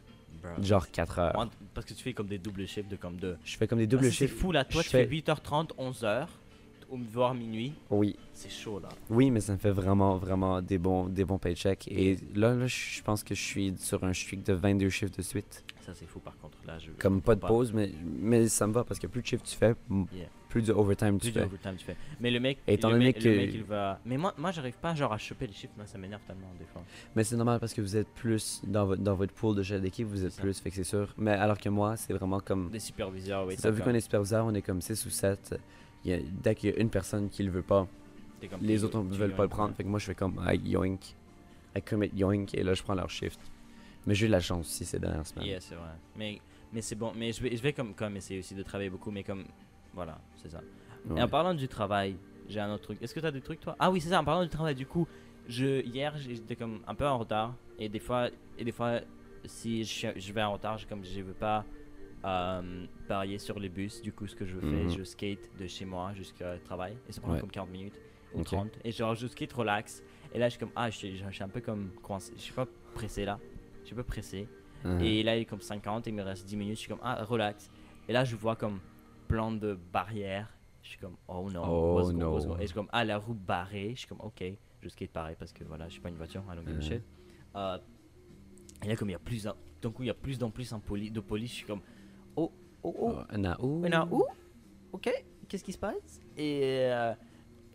Bro. Genre 4 heures. Parce que tu fais comme des doubles shifts de comme deux. Je fais comme des Ah, doubles c'est chiffres. fou là, toi Je tu fais fais- 8h30, 11h, ou voire minuit. Oui, C'est chaud là. oui, mais ça me fait vraiment, vraiment des bons, des bons paychecks. Et là, là, je pense que je suis sur un streak de 22 chiffres de suite. Ça c'est fou par contre là. Je, Comme pas de pause, mais, mais ça me va parce que plus de chiffres tu fais, Yeah. plus de overtime tu Plus fais. overtime tu fais. Mais le mec, Étant le, donné mec, que- le mec il va. Mais moi, moi j'arrive pas genre à choper les chiffres, moi ça m'énerve tellement des fois. Mais c'est normal parce que vous êtes plus dans, votre dans votre pool de chef d'équipe, vous êtes ça. plus, fait que c'est sûr. Mais alors que moi, c'est vraiment comme. Des superviseurs, oui. ça, vu qu'on est superviseur, on est comme 6 ou 7. Il y a- dès qu'il y a une personne qui le veut pas, les autres ne veulent pas le prendre. Fait que moi, je fais comme I yoink. I commit yoink et là, je prends leur shift. Mais j'ai eu de la chance aussi ces dernières semaines. Yeah, c'est vrai. Mais, mais c'est bon. Mais je vais, je vais comme, comme essayer aussi de travailler beaucoup. Mais comme. Voilà, c'est ça. Ouais. Et en parlant du travail, j'ai un autre truc. Est-ce que tu as des trucs toi? Ah oui, c'est ça. En parlant du travail, du coup, je, hier j'étais comme un peu en retard. Et des fois, et des fois si je, suis- je vais en retard, je, comme je veux pas euh, parier sur les bus. Du coup, ce que je fais, Mhm. je skate de chez moi jusqu'au travail. Et ça prend Ouais. comme 40 minutes ou Ok. 30. Et genre, je skate relax. Et là, je suis comme, ah, je, suis- je suis un peu comme coincé. Je suis pas pressé là. Je suis pas pressé. Uh-huh. Et là, il est comme 50, il me reste 10 minutes. Je suis comme, ah, relax. Et là, je vois comme plein de barrières. Je suis comme, oh non, Oh go- no. go- Et je suis comme, ah, la roue barrée. Je suis comme, ok, je skate pareil parce que voilà, je suis pas une voiture, I don't give a Mhm. shit. Euh, et là, comme il y a plus, d'un coup, il y a plus en plus en poli, de police, je suis comme, oh, oh, oh, Oh, où Ok, qu'est-ce qui se passe? Et, euh,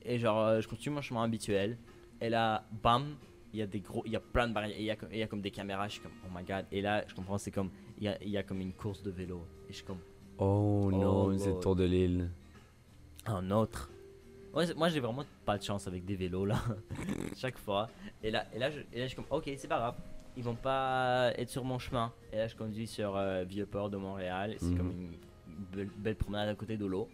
et genre, euh, je continue mon chemin habituel. Et là, bam, il y a des gros, il y a plein de barrières. et Il y, a, il y a comme des caméras. Je suis comme, oh my god. Et là, je comprends, c'est comme, il y a, il y a comme une course de vélo. Et je suis comme, Oh non, Oh, c'est le tour de l'île. un autre. Ouais, moi, j'ai vraiment pas de chance avec des vélos là. Chaque fois. Et là, et là, je, et là, je suis comme, ok, c'est pas grave. Ils vont pas être sur mon chemin. Et là, je conduis sur euh, Vieux-Port de Montréal. C'est Mhm. comme une belle, belle promenade à côté de l'eau.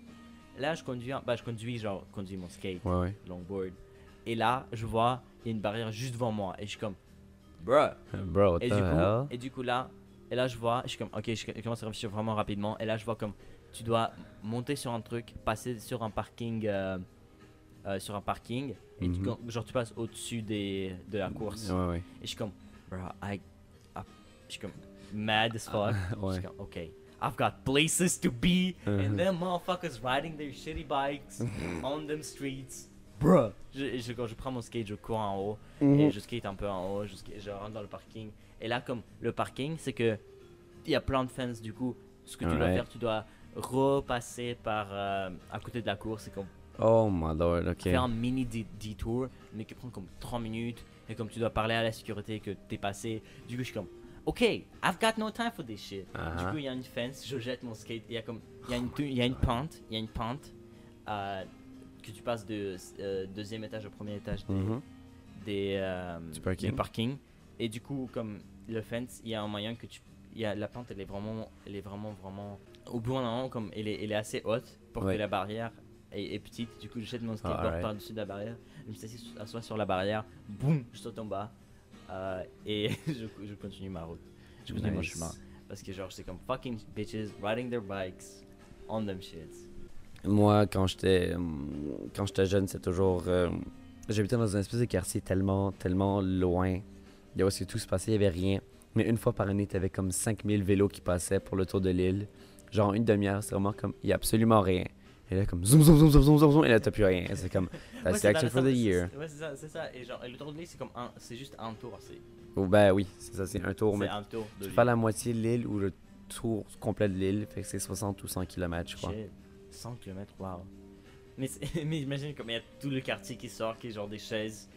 Là, je conduis, bah, je conduis, genre, conduis mon skate, Ouais, ouais. longboard. Et là, je vois, il y a une barrière juste devant moi. Et je suis comme, bruh. Bro, what Et the du, hell? coup, et du coup, là, et là, je vois, je suis comme, ok, je, commence à réfléchir vraiment rapidement. Et là, je vois comme, tu dois monter sur un truc, passer sur un parking, euh, euh, sur un parking, et tu, Mhm. genre, tu passes au-dessus des, de la course. Ouais, ouais. Et je suis comme, bro, I, I- je suis comme, mad as fuck. Je ouais. suis comme, ok, I've got places to be, Mhm. and them motherfuckers riding their shitty bikes on them streets. Bruh. Je, je, quand je prends mon skate, je cours en haut Mhm. et je skate un peu en haut, je, rentre dans le parking. Et là, comme le parking, c'est que il y a plein de fences, du coup, ce que tu dois faire, tu dois repasser par euh, à côté de la course, c'est comme Oh my lord, ok. faire un mini dé- détour, mais qui prend comme 3 minutes, et comme tu dois parler à la sécurité que t'es passé. Du coup, je suis comme, ok, I've got no time for this shit. Du Uh-huh. coup, il y a une fence, je jette mon skate, il y a comme, il y a une, il y a une pente, il y a une pente euh, que tu passes de euh, deuxième étage au premier étage des, Mhm. des, euh, Du parking. parking. Et du coup, comme le fence, il y a un moyen que tu. Y a, la pente, elle est vraiment, elle est vraiment, vraiment. Au bout d'un moment, comme elle est, elle est assez haute pour Ouais. que la barrière est, est petite. Du coup, je jette mon skateboard alright. par-dessus de la barrière. Je me suis assois sur la barrière. Boum, je saute en bas. Euh, et je, je continue ma route. Je continue mon chemin. Parce que, genre, c'est comme fucking bitches riding their bikes on them shits. Moi, quand j'étais hum, quand j'étais jeune, c'est toujours. euh, J'habitais dans une espèce de quartier tellement, tellement loin. Il y a où tout se passait, il n'y avait rien. Mais une fois par année, tu avais comme 5000 vélos qui passaient pour le tour de l'île. Genre une demi-heure, c'est vraiment comme. Il n'y a absolument rien. Et là, comme zoom, zoom, zoom, zoom, zoom, zoom, zoom, et là, t'as plus rien. C'est comme. Ouais, That's c'est the action for the year. Ouais, c'est ça, c'est ça. Et genre, et le tour de l'île, c'est comme un, c'est juste un tour. C'est Ou ben oui, c'est ça, c'est un tour. c'est Mais un tour de tu fais la moitié de l'île ou le tour complet de l'île. Fait que c'est 60 ou 100 km, je crois. Shit. 100 km, waouh. Mais, mais imagine comme il y a tout le quartier qui sort, qui est genre des chaises,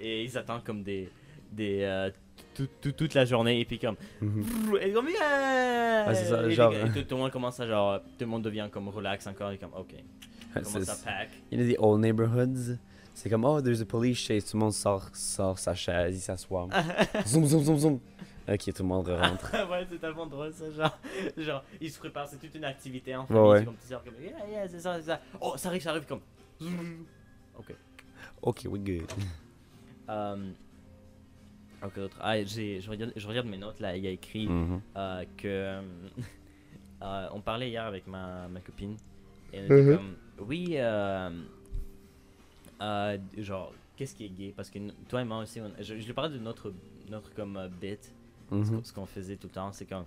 et ils attendent comme des. des euh, tout- tout- toute la journée, et puis comme. Mhm. Et comme yeah! Ouais, c'est ça, Et les genre, gars- et hein. tout, tout le monde commence à genre. Tout le monde devient comme relax encore, et comme ok. Commence à pack. Il y a des old neighborhoods. C'est comme, oh, there's a police chase. Tout le monde sort, sort sa chaise, il s'assoit. zoom, zoom, zoom, zoom. Ok, tout le monde rentre. ouais, c'est tellement drôle ça, genre, genre, ils se préparent, c'est toute une activité en Ouais, famille, ouais. c'est comme tu comme, yeah, yeah, c'est ça, c'est ça. Oh, ça arrive, ça arrive comme. Ok. ok, we good. Euh, ok, d'autres. Ah, j'ai, je, regarde, je regarde mes notes là, il y a écrit euh, que. euh, on parlait hier avec ma, ma copine, et elle était Mhm. comme, oui, euh, euh, genre, qu'est-ce qui est gay? Parce que toi et moi aussi, on- je, je lui parlais de notre, notre comme euh, bit, ce Mhm. qu'on- ce qu'on faisait tout le temps, c'est comme.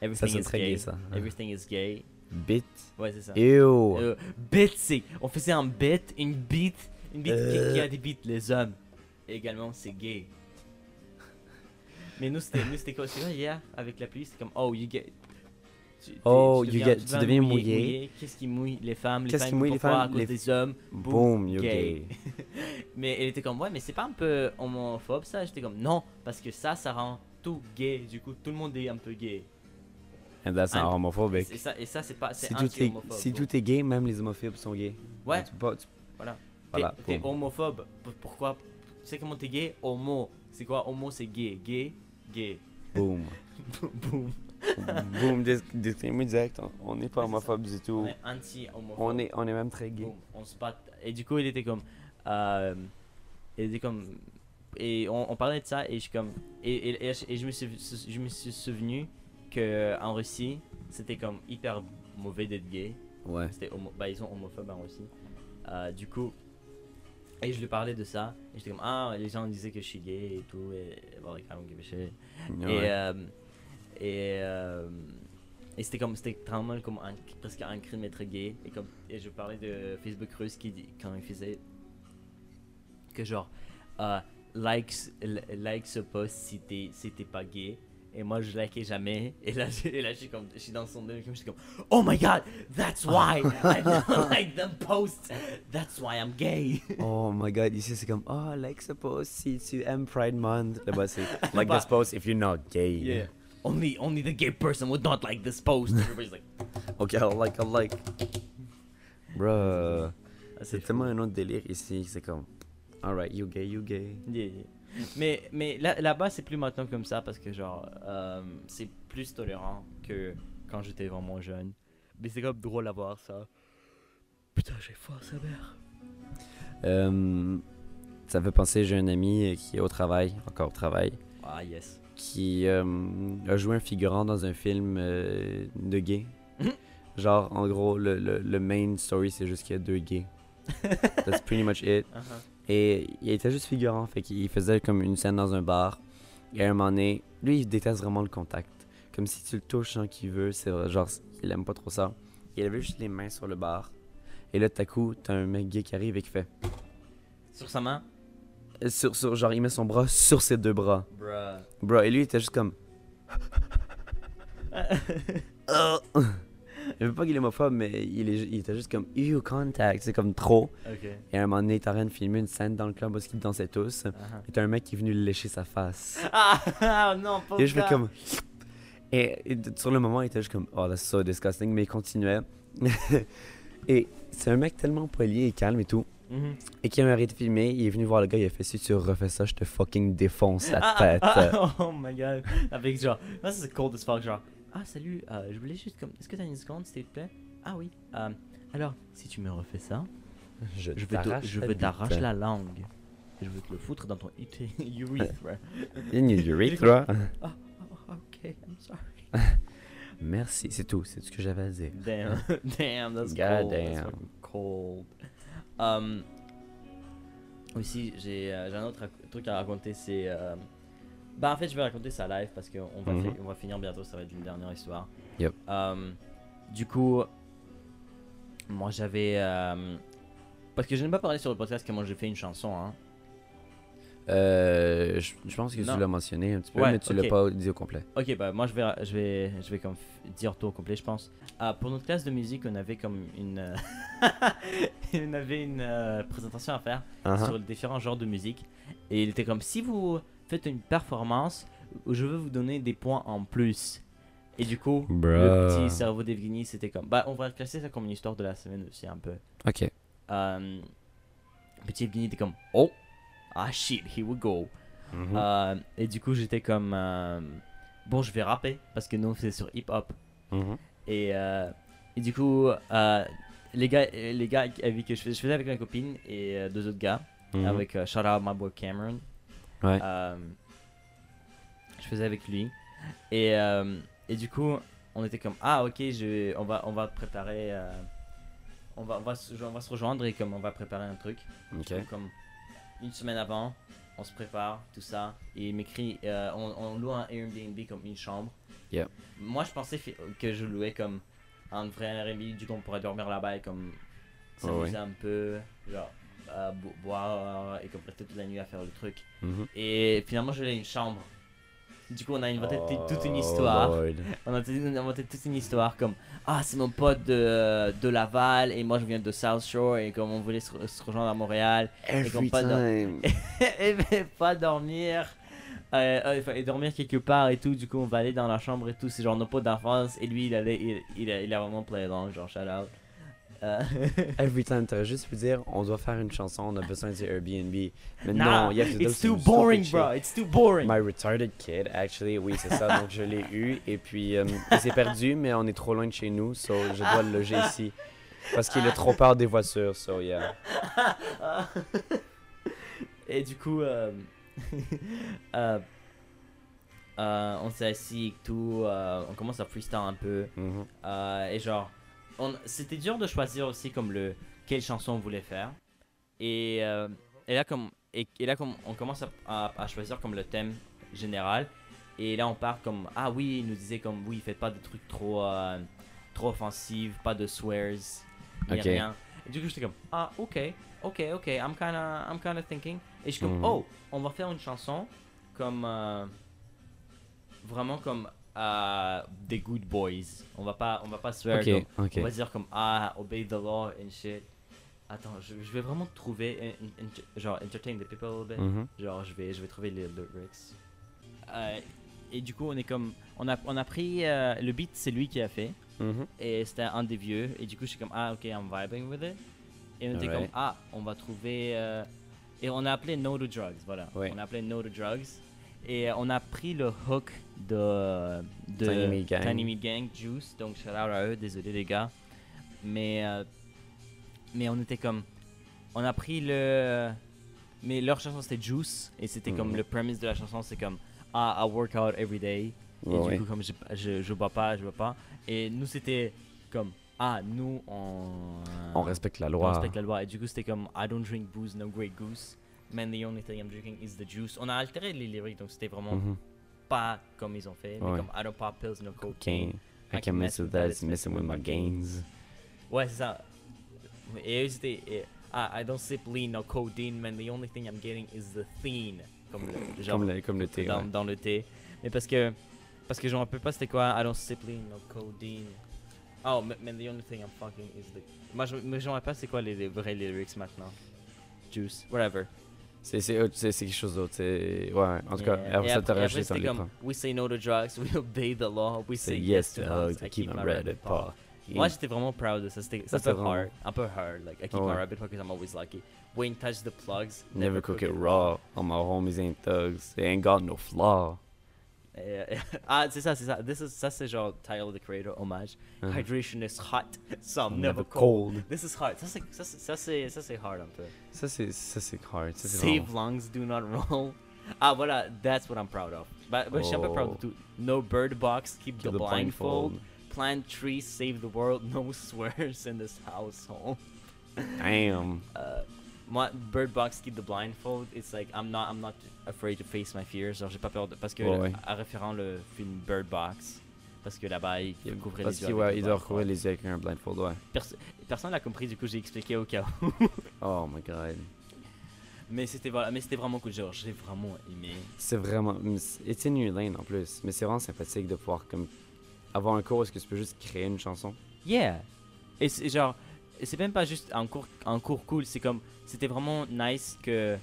Ça, Everything c'est is très gay. gay, ça. Everything is gay. Bit. Ouais, c'est ça. Ew. Euh, bit, c'est. On faisait un bit, une beat, une beat qui, qui a des beats, les hommes. Et également, c'est gay. Mais nous, c'était quoi? C'est hier avec la pluie C'était comme, oh, you get. tu- Oh, tu you deviens- get- tu deviens mouillé. Qu'est-ce qui mouille les femmes? Les Qu'est-ce qui femmes, mouille les femmes À cause Les- des hommes? Boom, you gay. gay. Mais elle était comme, ouais, mais c'est pas un peu homophobe ça? J'étais comme, non, parce que ça, ça rend tout gay. Du coup, tout le monde est un peu gay. And that's not homophobic. Et ça, et ça c'est pas. Si tout, est, anti-homophobe. si donc. tout est gay, même les homophobes sont gays. Ouais. Tu tu- Voilà. Voilà. T'es- homophobe. Pourquoi? Tu sais comment t'es gay? Homo. C'est quoi? Homo C'est gay. Gay? Gay. Boom. Boom. Boom, dis- disclaimer direct, on- n'est pas homophobe du tout. On est anti-homophobe. On est, on est même très gay. Boum, on se bat. Et du coup, il était comme. euh, il était comme. Et on, on parlait de ça, et je suis comme. Et, et, et je- et me suis, je me suis souvenu que en Russie, c'était comme hyper mauvais d'être gay. Ouais. C'était bah, ils sont homophobes en Russie. Euh, du coup. Et je lui parlais de ça. Et j'étais comme. Ah, les gens disaient que je suis gay et tout. Et bon, shit. Ouais. Et, euh, et, euh, et c'était comme c'était vraiment comme un, presque un crime d'être gay. Et, comme, et je parlais de Facebook russe qui dit, quand il faisait que genre euh, like, like ce post si t'es si t'es pas gay. Et moi je likais jamais. Et là, je- et là je suis comme je suis dans son comme je suis comme Oh my god, that's why I don't like them posts. That's why I'm gay. Oh my god, ici c'est comme, oh, like ce post si tu aimes Pride Month. Là-bas c'est, like this post if you're not gay. Only only the gay person would not like this post. Everybody's like Ok, I'll like, I'll like. Bruh. C'est tellement un autre délire ici, c'est comme, alright, you gay, you gay. Yeah, yeah. Mais, mais là- là-bas, c'est plus maintenant comme ça parce que, genre, euh, c'est plus tolérant que quand j'étais vraiment jeune. Mais c'est comme drôle à voir ça. Putain, j'ai faim, sa mère. Euh, ça fait penser, j'ai un ami qui est au travail, encore au travail, Ah, yes. qui euh, a joué un figurant dans un film de gay. Genre, en gros, le, le, le main story, c'est juste qu'il y a deux gays. That's pretty much it. Uh-huh. Et il était juste figurant, fait qu'il faisait comme une scène dans un bar. Et à un moment donné, lui, il déteste vraiment le contact. Comme si tu le touches sans qu'il veut, c'est genre, il aime pas trop ça. Il avait juste les mains sur le bar. Et là, tout à coup, t'as un mec gay qui arrive et qui fait. Sur sa main? Euh, Sur, sur, genre, il met son bras sur ses deux bras. Bruh. Bro, et lui, il était juste comme. Je veux pas qu'il est homophobe, mais il, est, il était juste comme. Ew, contact. C'est comme trop. Et à un moment donné, t'as rien de filmer une scène dans le club où ils dansaient tous. Uh-huh. Et t'as un mec qui est venu lécher sa face. Ah, ah, non, pas Et je fais comme. Et, sur le moment, il était juste comme. Oh, that's so disgusting. Mais il continuait. et c'est un mec tellement poli et calme et tout. Mhm. Et qui a arrêté de filmer. Il est venu voir le gars. Il a fait Si tu refais ça, je te fucking défonce la Ah, tête. ah, oh my god. Avec genre, moi c'est cold as fuck, genre, ah salut, euh, je voulais juste comme, est-ce que t'as une seconde s'il te plaît? Ah oui. Euh, alors, si tu me refais ça, je je veux t'arracher la langue. Je veux te le foutre dans ton urethra. In urethra. Oh, ok, I'm sorry. Merci, c'est tout. C'est tout ce que j'avais à dire. Damn, damn, that's God cold. That's damn. fucking cold. Um, aussi, j'ai euh, j'ai un autre truc à raconter, c'est... euh, bah en fait, je vais raconter ça live parce qu'on va, Mhm. on va finir bientôt, ça va être une dernière histoire. Yep. Um, du coup, moi j'avais... euh, parce que je n'ai pas parlé sur le podcast comment j'ai fait une chanson, hein. Euh, je, je pense que Non. tu l'as mentionné un petit peu, Ouais, mais tu ok. l'as pas dit au complet. Ok, bah moi je vais, je vais, je vais comme dire tout au complet, je pense. Ah, pour notre classe de musique, on avait comme une, euh, on avait une euh, présentation à faire Uh-huh. sur les différents genres de musique. Et il était comme si vous faites une performance, je veux vous donner des points en plus. Et du coup, le petit cerveau d'Evgeny, c'était comme, bah on va classer ça comme une histoire de la semaine aussi un peu. Ok. Euh, petit Evgeny était comme, oh, ah shit, here we go. Mhm. Euh, et du coup, j'étais comme. euh, bon, je vais rapper parce que nous, c'est sur hip-hop. Mhm. Et, et du coup, les, gars, les gars avec qui je faisais, je faisais avec ma copine et deux autres gars. Mhm. Avec shout out my boy Cameron. Ouais. Euh, je faisais avec lui. Et, euh, et du coup, on était comme Ah, ok, je, on, va, on va préparer. euh, on, va, on, va se, on va se rejoindre et comme on va préparer un truc. Donc, comme une semaine avant, on se prépare, tout ça. Et il m'écrit, euh, on, on loue un Airbnb comme une chambre. Yeah. Moi, je pensais que je louais comme un vrai Airbnb, du coup, on pourrait dormir là-bas et comme s'amuser ouais. un peu, genre euh, bo- boire et comme rester toute la nuit à faire le truc. Mhm. Et finalement, je voulais une chambre. Du coup, on a inventé t- toute une Oh, histoire. Lord. On a inventé toute une histoire comme Ah, c'est mon pote de, de Laval et moi je viens de South Shore et comme on voulait se, se rejoindre à Montréal Every qu'on pas et mais pas dormir. Euh, euh, et dormir quelque part et tout, du coup on va aller dans la chambre et tout, c'est genre nos potes d'enfance et lui il allait, il, il, a, il a vraiment play along, genre shout out. Euh, Every time, t'aurais juste pu dire, on doit faire une chanson, on a besoin du Airbnb. Mais nah, non, you have to it's too boring, bro. It's too boring. My retarded kid, actually, oui, c'est ça. Donc, je l'ai eu. Et puis, euh, il s'est perdu, mais on est trop loin de chez nous, so je dois le loger ici. Parce qu'il a trop peur des voitures, so yeah. Et du coup, euh, euh, on s'est assis et tout. on commence à freestyle un peu. Mhm. Euh, et genre, c'était dur de choisir aussi comme le quelle chanson on voulait faire. Et, euh, et là comme et, et là comme on commence à, à- à choisir comme le thème général. Et là on part comme ah oui il nous disait comme oui faites pas de trucs trop euh, trop offensifs, pas de swears, ni Ok. rien. Et du coup j'étais comme ah ok ok ok I'm kinda I'm kinda thinking. Et je suis comme Mhm. oh on va faire une chanson comme euh, vraiment comme des good boys. On va pas on va pas comme- ok. on va dire comme ah obey the law and shit. Attends, je, je vais vraiment trouver genre entertain the people a little bit. Mhm. Genre je vais je vais trouver les lyrics. Euh, et du coup on est comme on a on a pris euh, le beat c'est lui qui a fait Mhm. et c'était un des vieux et du coup je suis comme ah ok I'm vibing with it et on était comme ah on va trouver euh, et on a appelé No to Drugs voilà Ouais. on a appelé No to Drugs et on a pris le hook de, de Tiny Meat Gang. Tiny Meat Gang Juice donc shout out à eux désolé les gars mais euh, mais on était comme on a pris le mais leur chanson c'était Juice et c'était comme Mhm. le premise de la chanson c'est comme ah I work out every day et Ouais, du ouais. coup, comme je, je, je bois pas, je bois pas. Et nous, c'était comme, ah, nous, on. On respecte la on loi. respecte la loi. Et du coup, c'était comme, I don't drink booze, no Grey Goose. Man, the only thing I'm drinking is the juice. On a altéré les lyrics, donc c'était vraiment Mhm. Pas comme ils ont fait. Mais Ouais. comme, I don't pop pills, no cocaine. Cocaine. I can mess with that, it's messing with my gains. Ouais, c'est ça. Et eux, c'était, ah, I don't sip lean, no codeine. Man, the only thing I'm getting is the thing. Comme le, genre, Comme le, comme le thé, dans, ouais. dans le thé. Mais parce que parce que je me rappelle pas c'était quoi I don't sip lean no codeine. Oh man, the only thing I'm fucking is the. Moi je me rappelle pas c'est quoi les, les vrais lyrics maintenant. Juice, whatever. C'est c'est autre- c'est- c'est quelque chose d'autre. Ouais, en tout cas, Yeah. ça, après- t'as et rajouté ton comme livre. We say no to drugs, we obey the law, we say yes to hugs, I keep my rabbit paw. Moi j'étais vraiment proud de ça, c'était ça peu hard, un peu hard, like I keep my rabbit paw because I'm always lucky. Wayne touch the plugs, Never cook it raw. All my homies ain't thugs. They ain't got no flaw. Et- et- ah, c'est ça, c'est ça. This is, ça, c'est genre Tyler the Creator, hommage. Uh-huh. Hydration is hot, so I'm Never never cold. cold. This is hard. Ça, c'est, ça, c'est, ça, c'est, hard un peu. Ça, c'est ça, c'est hard. Ça, Save vraiment- lungs, do not roll. Ah, voilà, that's what I'm proud of. But, but je suis un peu proud de Oh. tout. No bird box, keep Keep the blindfold. Plant trees, save the world. No swears in this household. Damn. Uh, moi, bird box, keep the blindfold. It's like I'm not, I'm not afraid to face my fears. Genre, j'ai pas peur de, parce que Ouais, ouais. à référant le film Bird Box, parce que là-bas il faut couvrir Parce les yeux. qu'il avec ouais, le il doit recouvrir les yeux avec un blindfold, ouais. Perso- personne n'a compris, du coup j'ai expliqué au cas où. Oh my god. Mais c'était voilà, mais c'était vraiment cool. Genre, j'ai vraiment aimé. C'est vraiment. It's in your lane en plus. Mais c'est vraiment sympathique de pouvoir comme avoir un cours où est-ce que tu peux juste créer une chanson. Yeah. Et c'est genre, c'est même pas juste un cours, un cours cool. C'est comme, c'était vraiment nice que.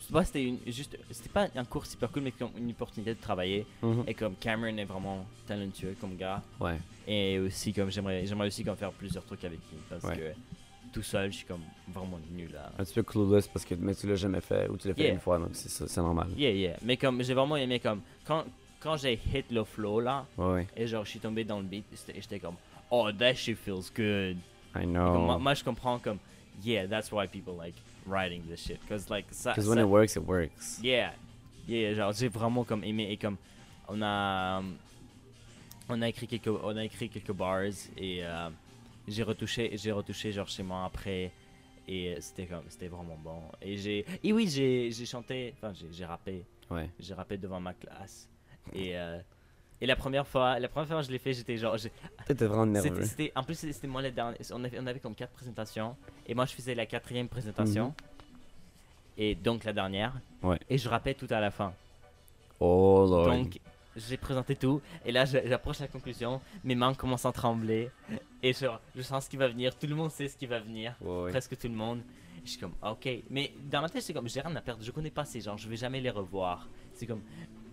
Je sais pas, c'était une, juste, c'était pas un cours super cool, mais comme une opportunité de travailler. Mhm. Et comme Cameron est vraiment talentueux comme gars. Ouais. Et aussi comme j'aimerais, j'aimerais aussi comme faire plusieurs trucs avec lui parce Ouais. que tout seul, je suis comme vraiment nul là. Un petit peu clueless parce que mais tu l'as jamais fait ou tu l'as fait Yeah. une fois donc c'est normal. Yeah, yeah. Mais comme j'ai vraiment aimé comme quand quand j'ai hit le flow là Ouais, et genre je suis tombé dans le beat, c'était- j'étais comme oh that shit feels good. I Et comme, know. moi, moi, je comprends comme yeah that's why people like writing this shit cause like ça, Because when ça- it works, it works. yeah yeah genre j'ai vraiment comme aimé et comme on a on a écrit quelques on a écrit quelques bars et euh, j'ai retouché j'ai retouché genre chez moi après et c'était comme c'était vraiment bon et j'ai et oui j'ai chanté enfin j'ai j'ai rappé Ouais. j'ai rappé devant ma classe et euh, et la première fois la première fois que je l'ai fait j'étais genre T'étais vraiment nerveux. c'était en plus c'était moi la dernière on avait, on avait comme quatre présentations et moi je faisais la quatrième présentation Mhm. et donc la dernière Ouais. et je rappais tout à la fin Oh lord. donc j'ai présenté tout et là j'approche la conclusion mes mains commencent à trembler et je sens ce qui va venir tout le monde sait ce qui va venir Ouais, ouais. presque tout le monde je suis comme ok mais dans ma tête c'est comme j'ai rien à perdre je connais pas ces gens je vais jamais les revoir c'est comme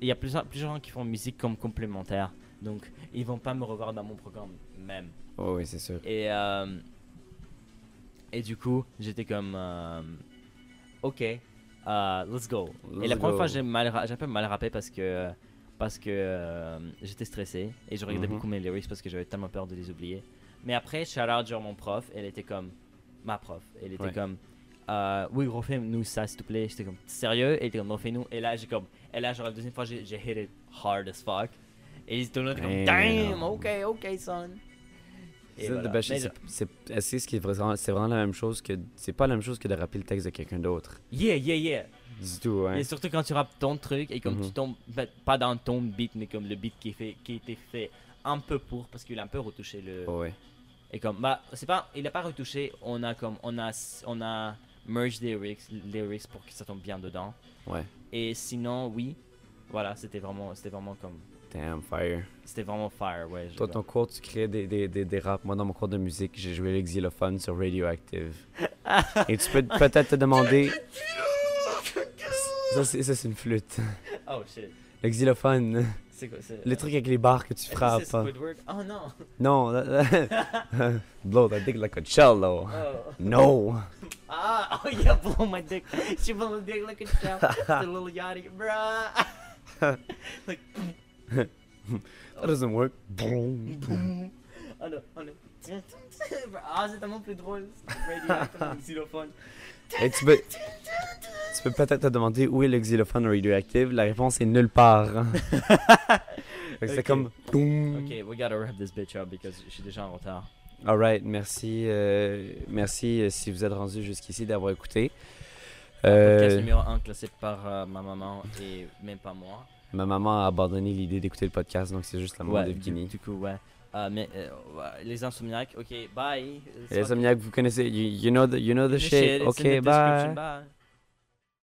il y a plusieurs plusieurs gens qui font musique comme complémentaire donc ils vont pas me revoir dans mon programme même Oh, oui, c'est sûr. et euh, Et du coup, j'étais comme, euh, ok, euh, let's go. et la première go. fois, j'ai mal, j'ai un peu mal rappé parce que, parce que euh, j'étais stressé et je regardais Mhm. beaucoup mes lyrics parce que j'avais tellement peur de les oublier. Mais après, shout out genre mon prof, elle était comme, ma prof, elle était Ouais. comme, euh, oui, refais-nous ça s'il te plaît. J'étais comme, sérieux? Elle était comme, refais-nous. Et là, j'ai comme, et là, genre la deuxième fois, j'ai hit it hard as fuck. Et tout le monde était comme, Damn. ok, ok, son. Et C'est voilà. ce qui est vraiment, c'est vraiment la même chose que c'est pas la même chose que de rappeler le texte de quelqu'un d'autre? Yeah, yeah, yeah. Du tout, ouais. Et surtout quand tu rappes ton truc et comme Mhm. tu tombes, ben, pas dans ton beat, mais comme le beat qui, est fait, qui a été fait un peu pour, parce qu'il a un peu retouché le. Oh, ouais. Et comme, bah, c'est pas, il a pas retouché, on a comme, on a, on a merged les lyrics, les lyrics pour que ça tombe bien dedans. Ouais. Et sinon, oui, voilà, c'était vraiment, c'était vraiment comme, Damn, fire. c'était vraiment fire, ouais. Toi, ton cours, tu crées des, des, des, des raps. Moi, dans mon cours de musique, j'ai joué le xylophone sur Radioactive. Et tu peux peut-être te demander. Ça, c'est ça, c'est une flûte. Oh shit, Le xylophone. C'est quoi, c'est. Le truc avec les barres que tu frappes. c'est Squidward? Oh non. Non. Blow that dick like a cello. Oh. No. Ah, oh yeah, blow my dick. She blow my dick like a. It's a little yachty, bruh. like, That doesn't work. Boom. oh no, oh. Ah, c'est tellement plus drôle. Radioactive xylophone. Et tu peux, tu peux peut-être te demander où est le xylophone radioactive. La réponse est nulle part. C'est comme. Ok, we gotta wrap this bitch up because je suis déjà en retard. Alright, merci. euh, merci euh, si vous êtes rendu jusqu'ici d'avoir écouté. Podcast Euh, numéro 1 classé par euh, ma maman et même pas moi. ma maman a abandonné l'idée d'écouter le podcast, donc c'est juste la maman de du, Bikini. du coup, ouais. Euh, mais ouais, les insomniaques, ok, bye. Les Insomniacs, vous connaissez, you, you know the, you know the, shit. Ok, the bye. description, bye.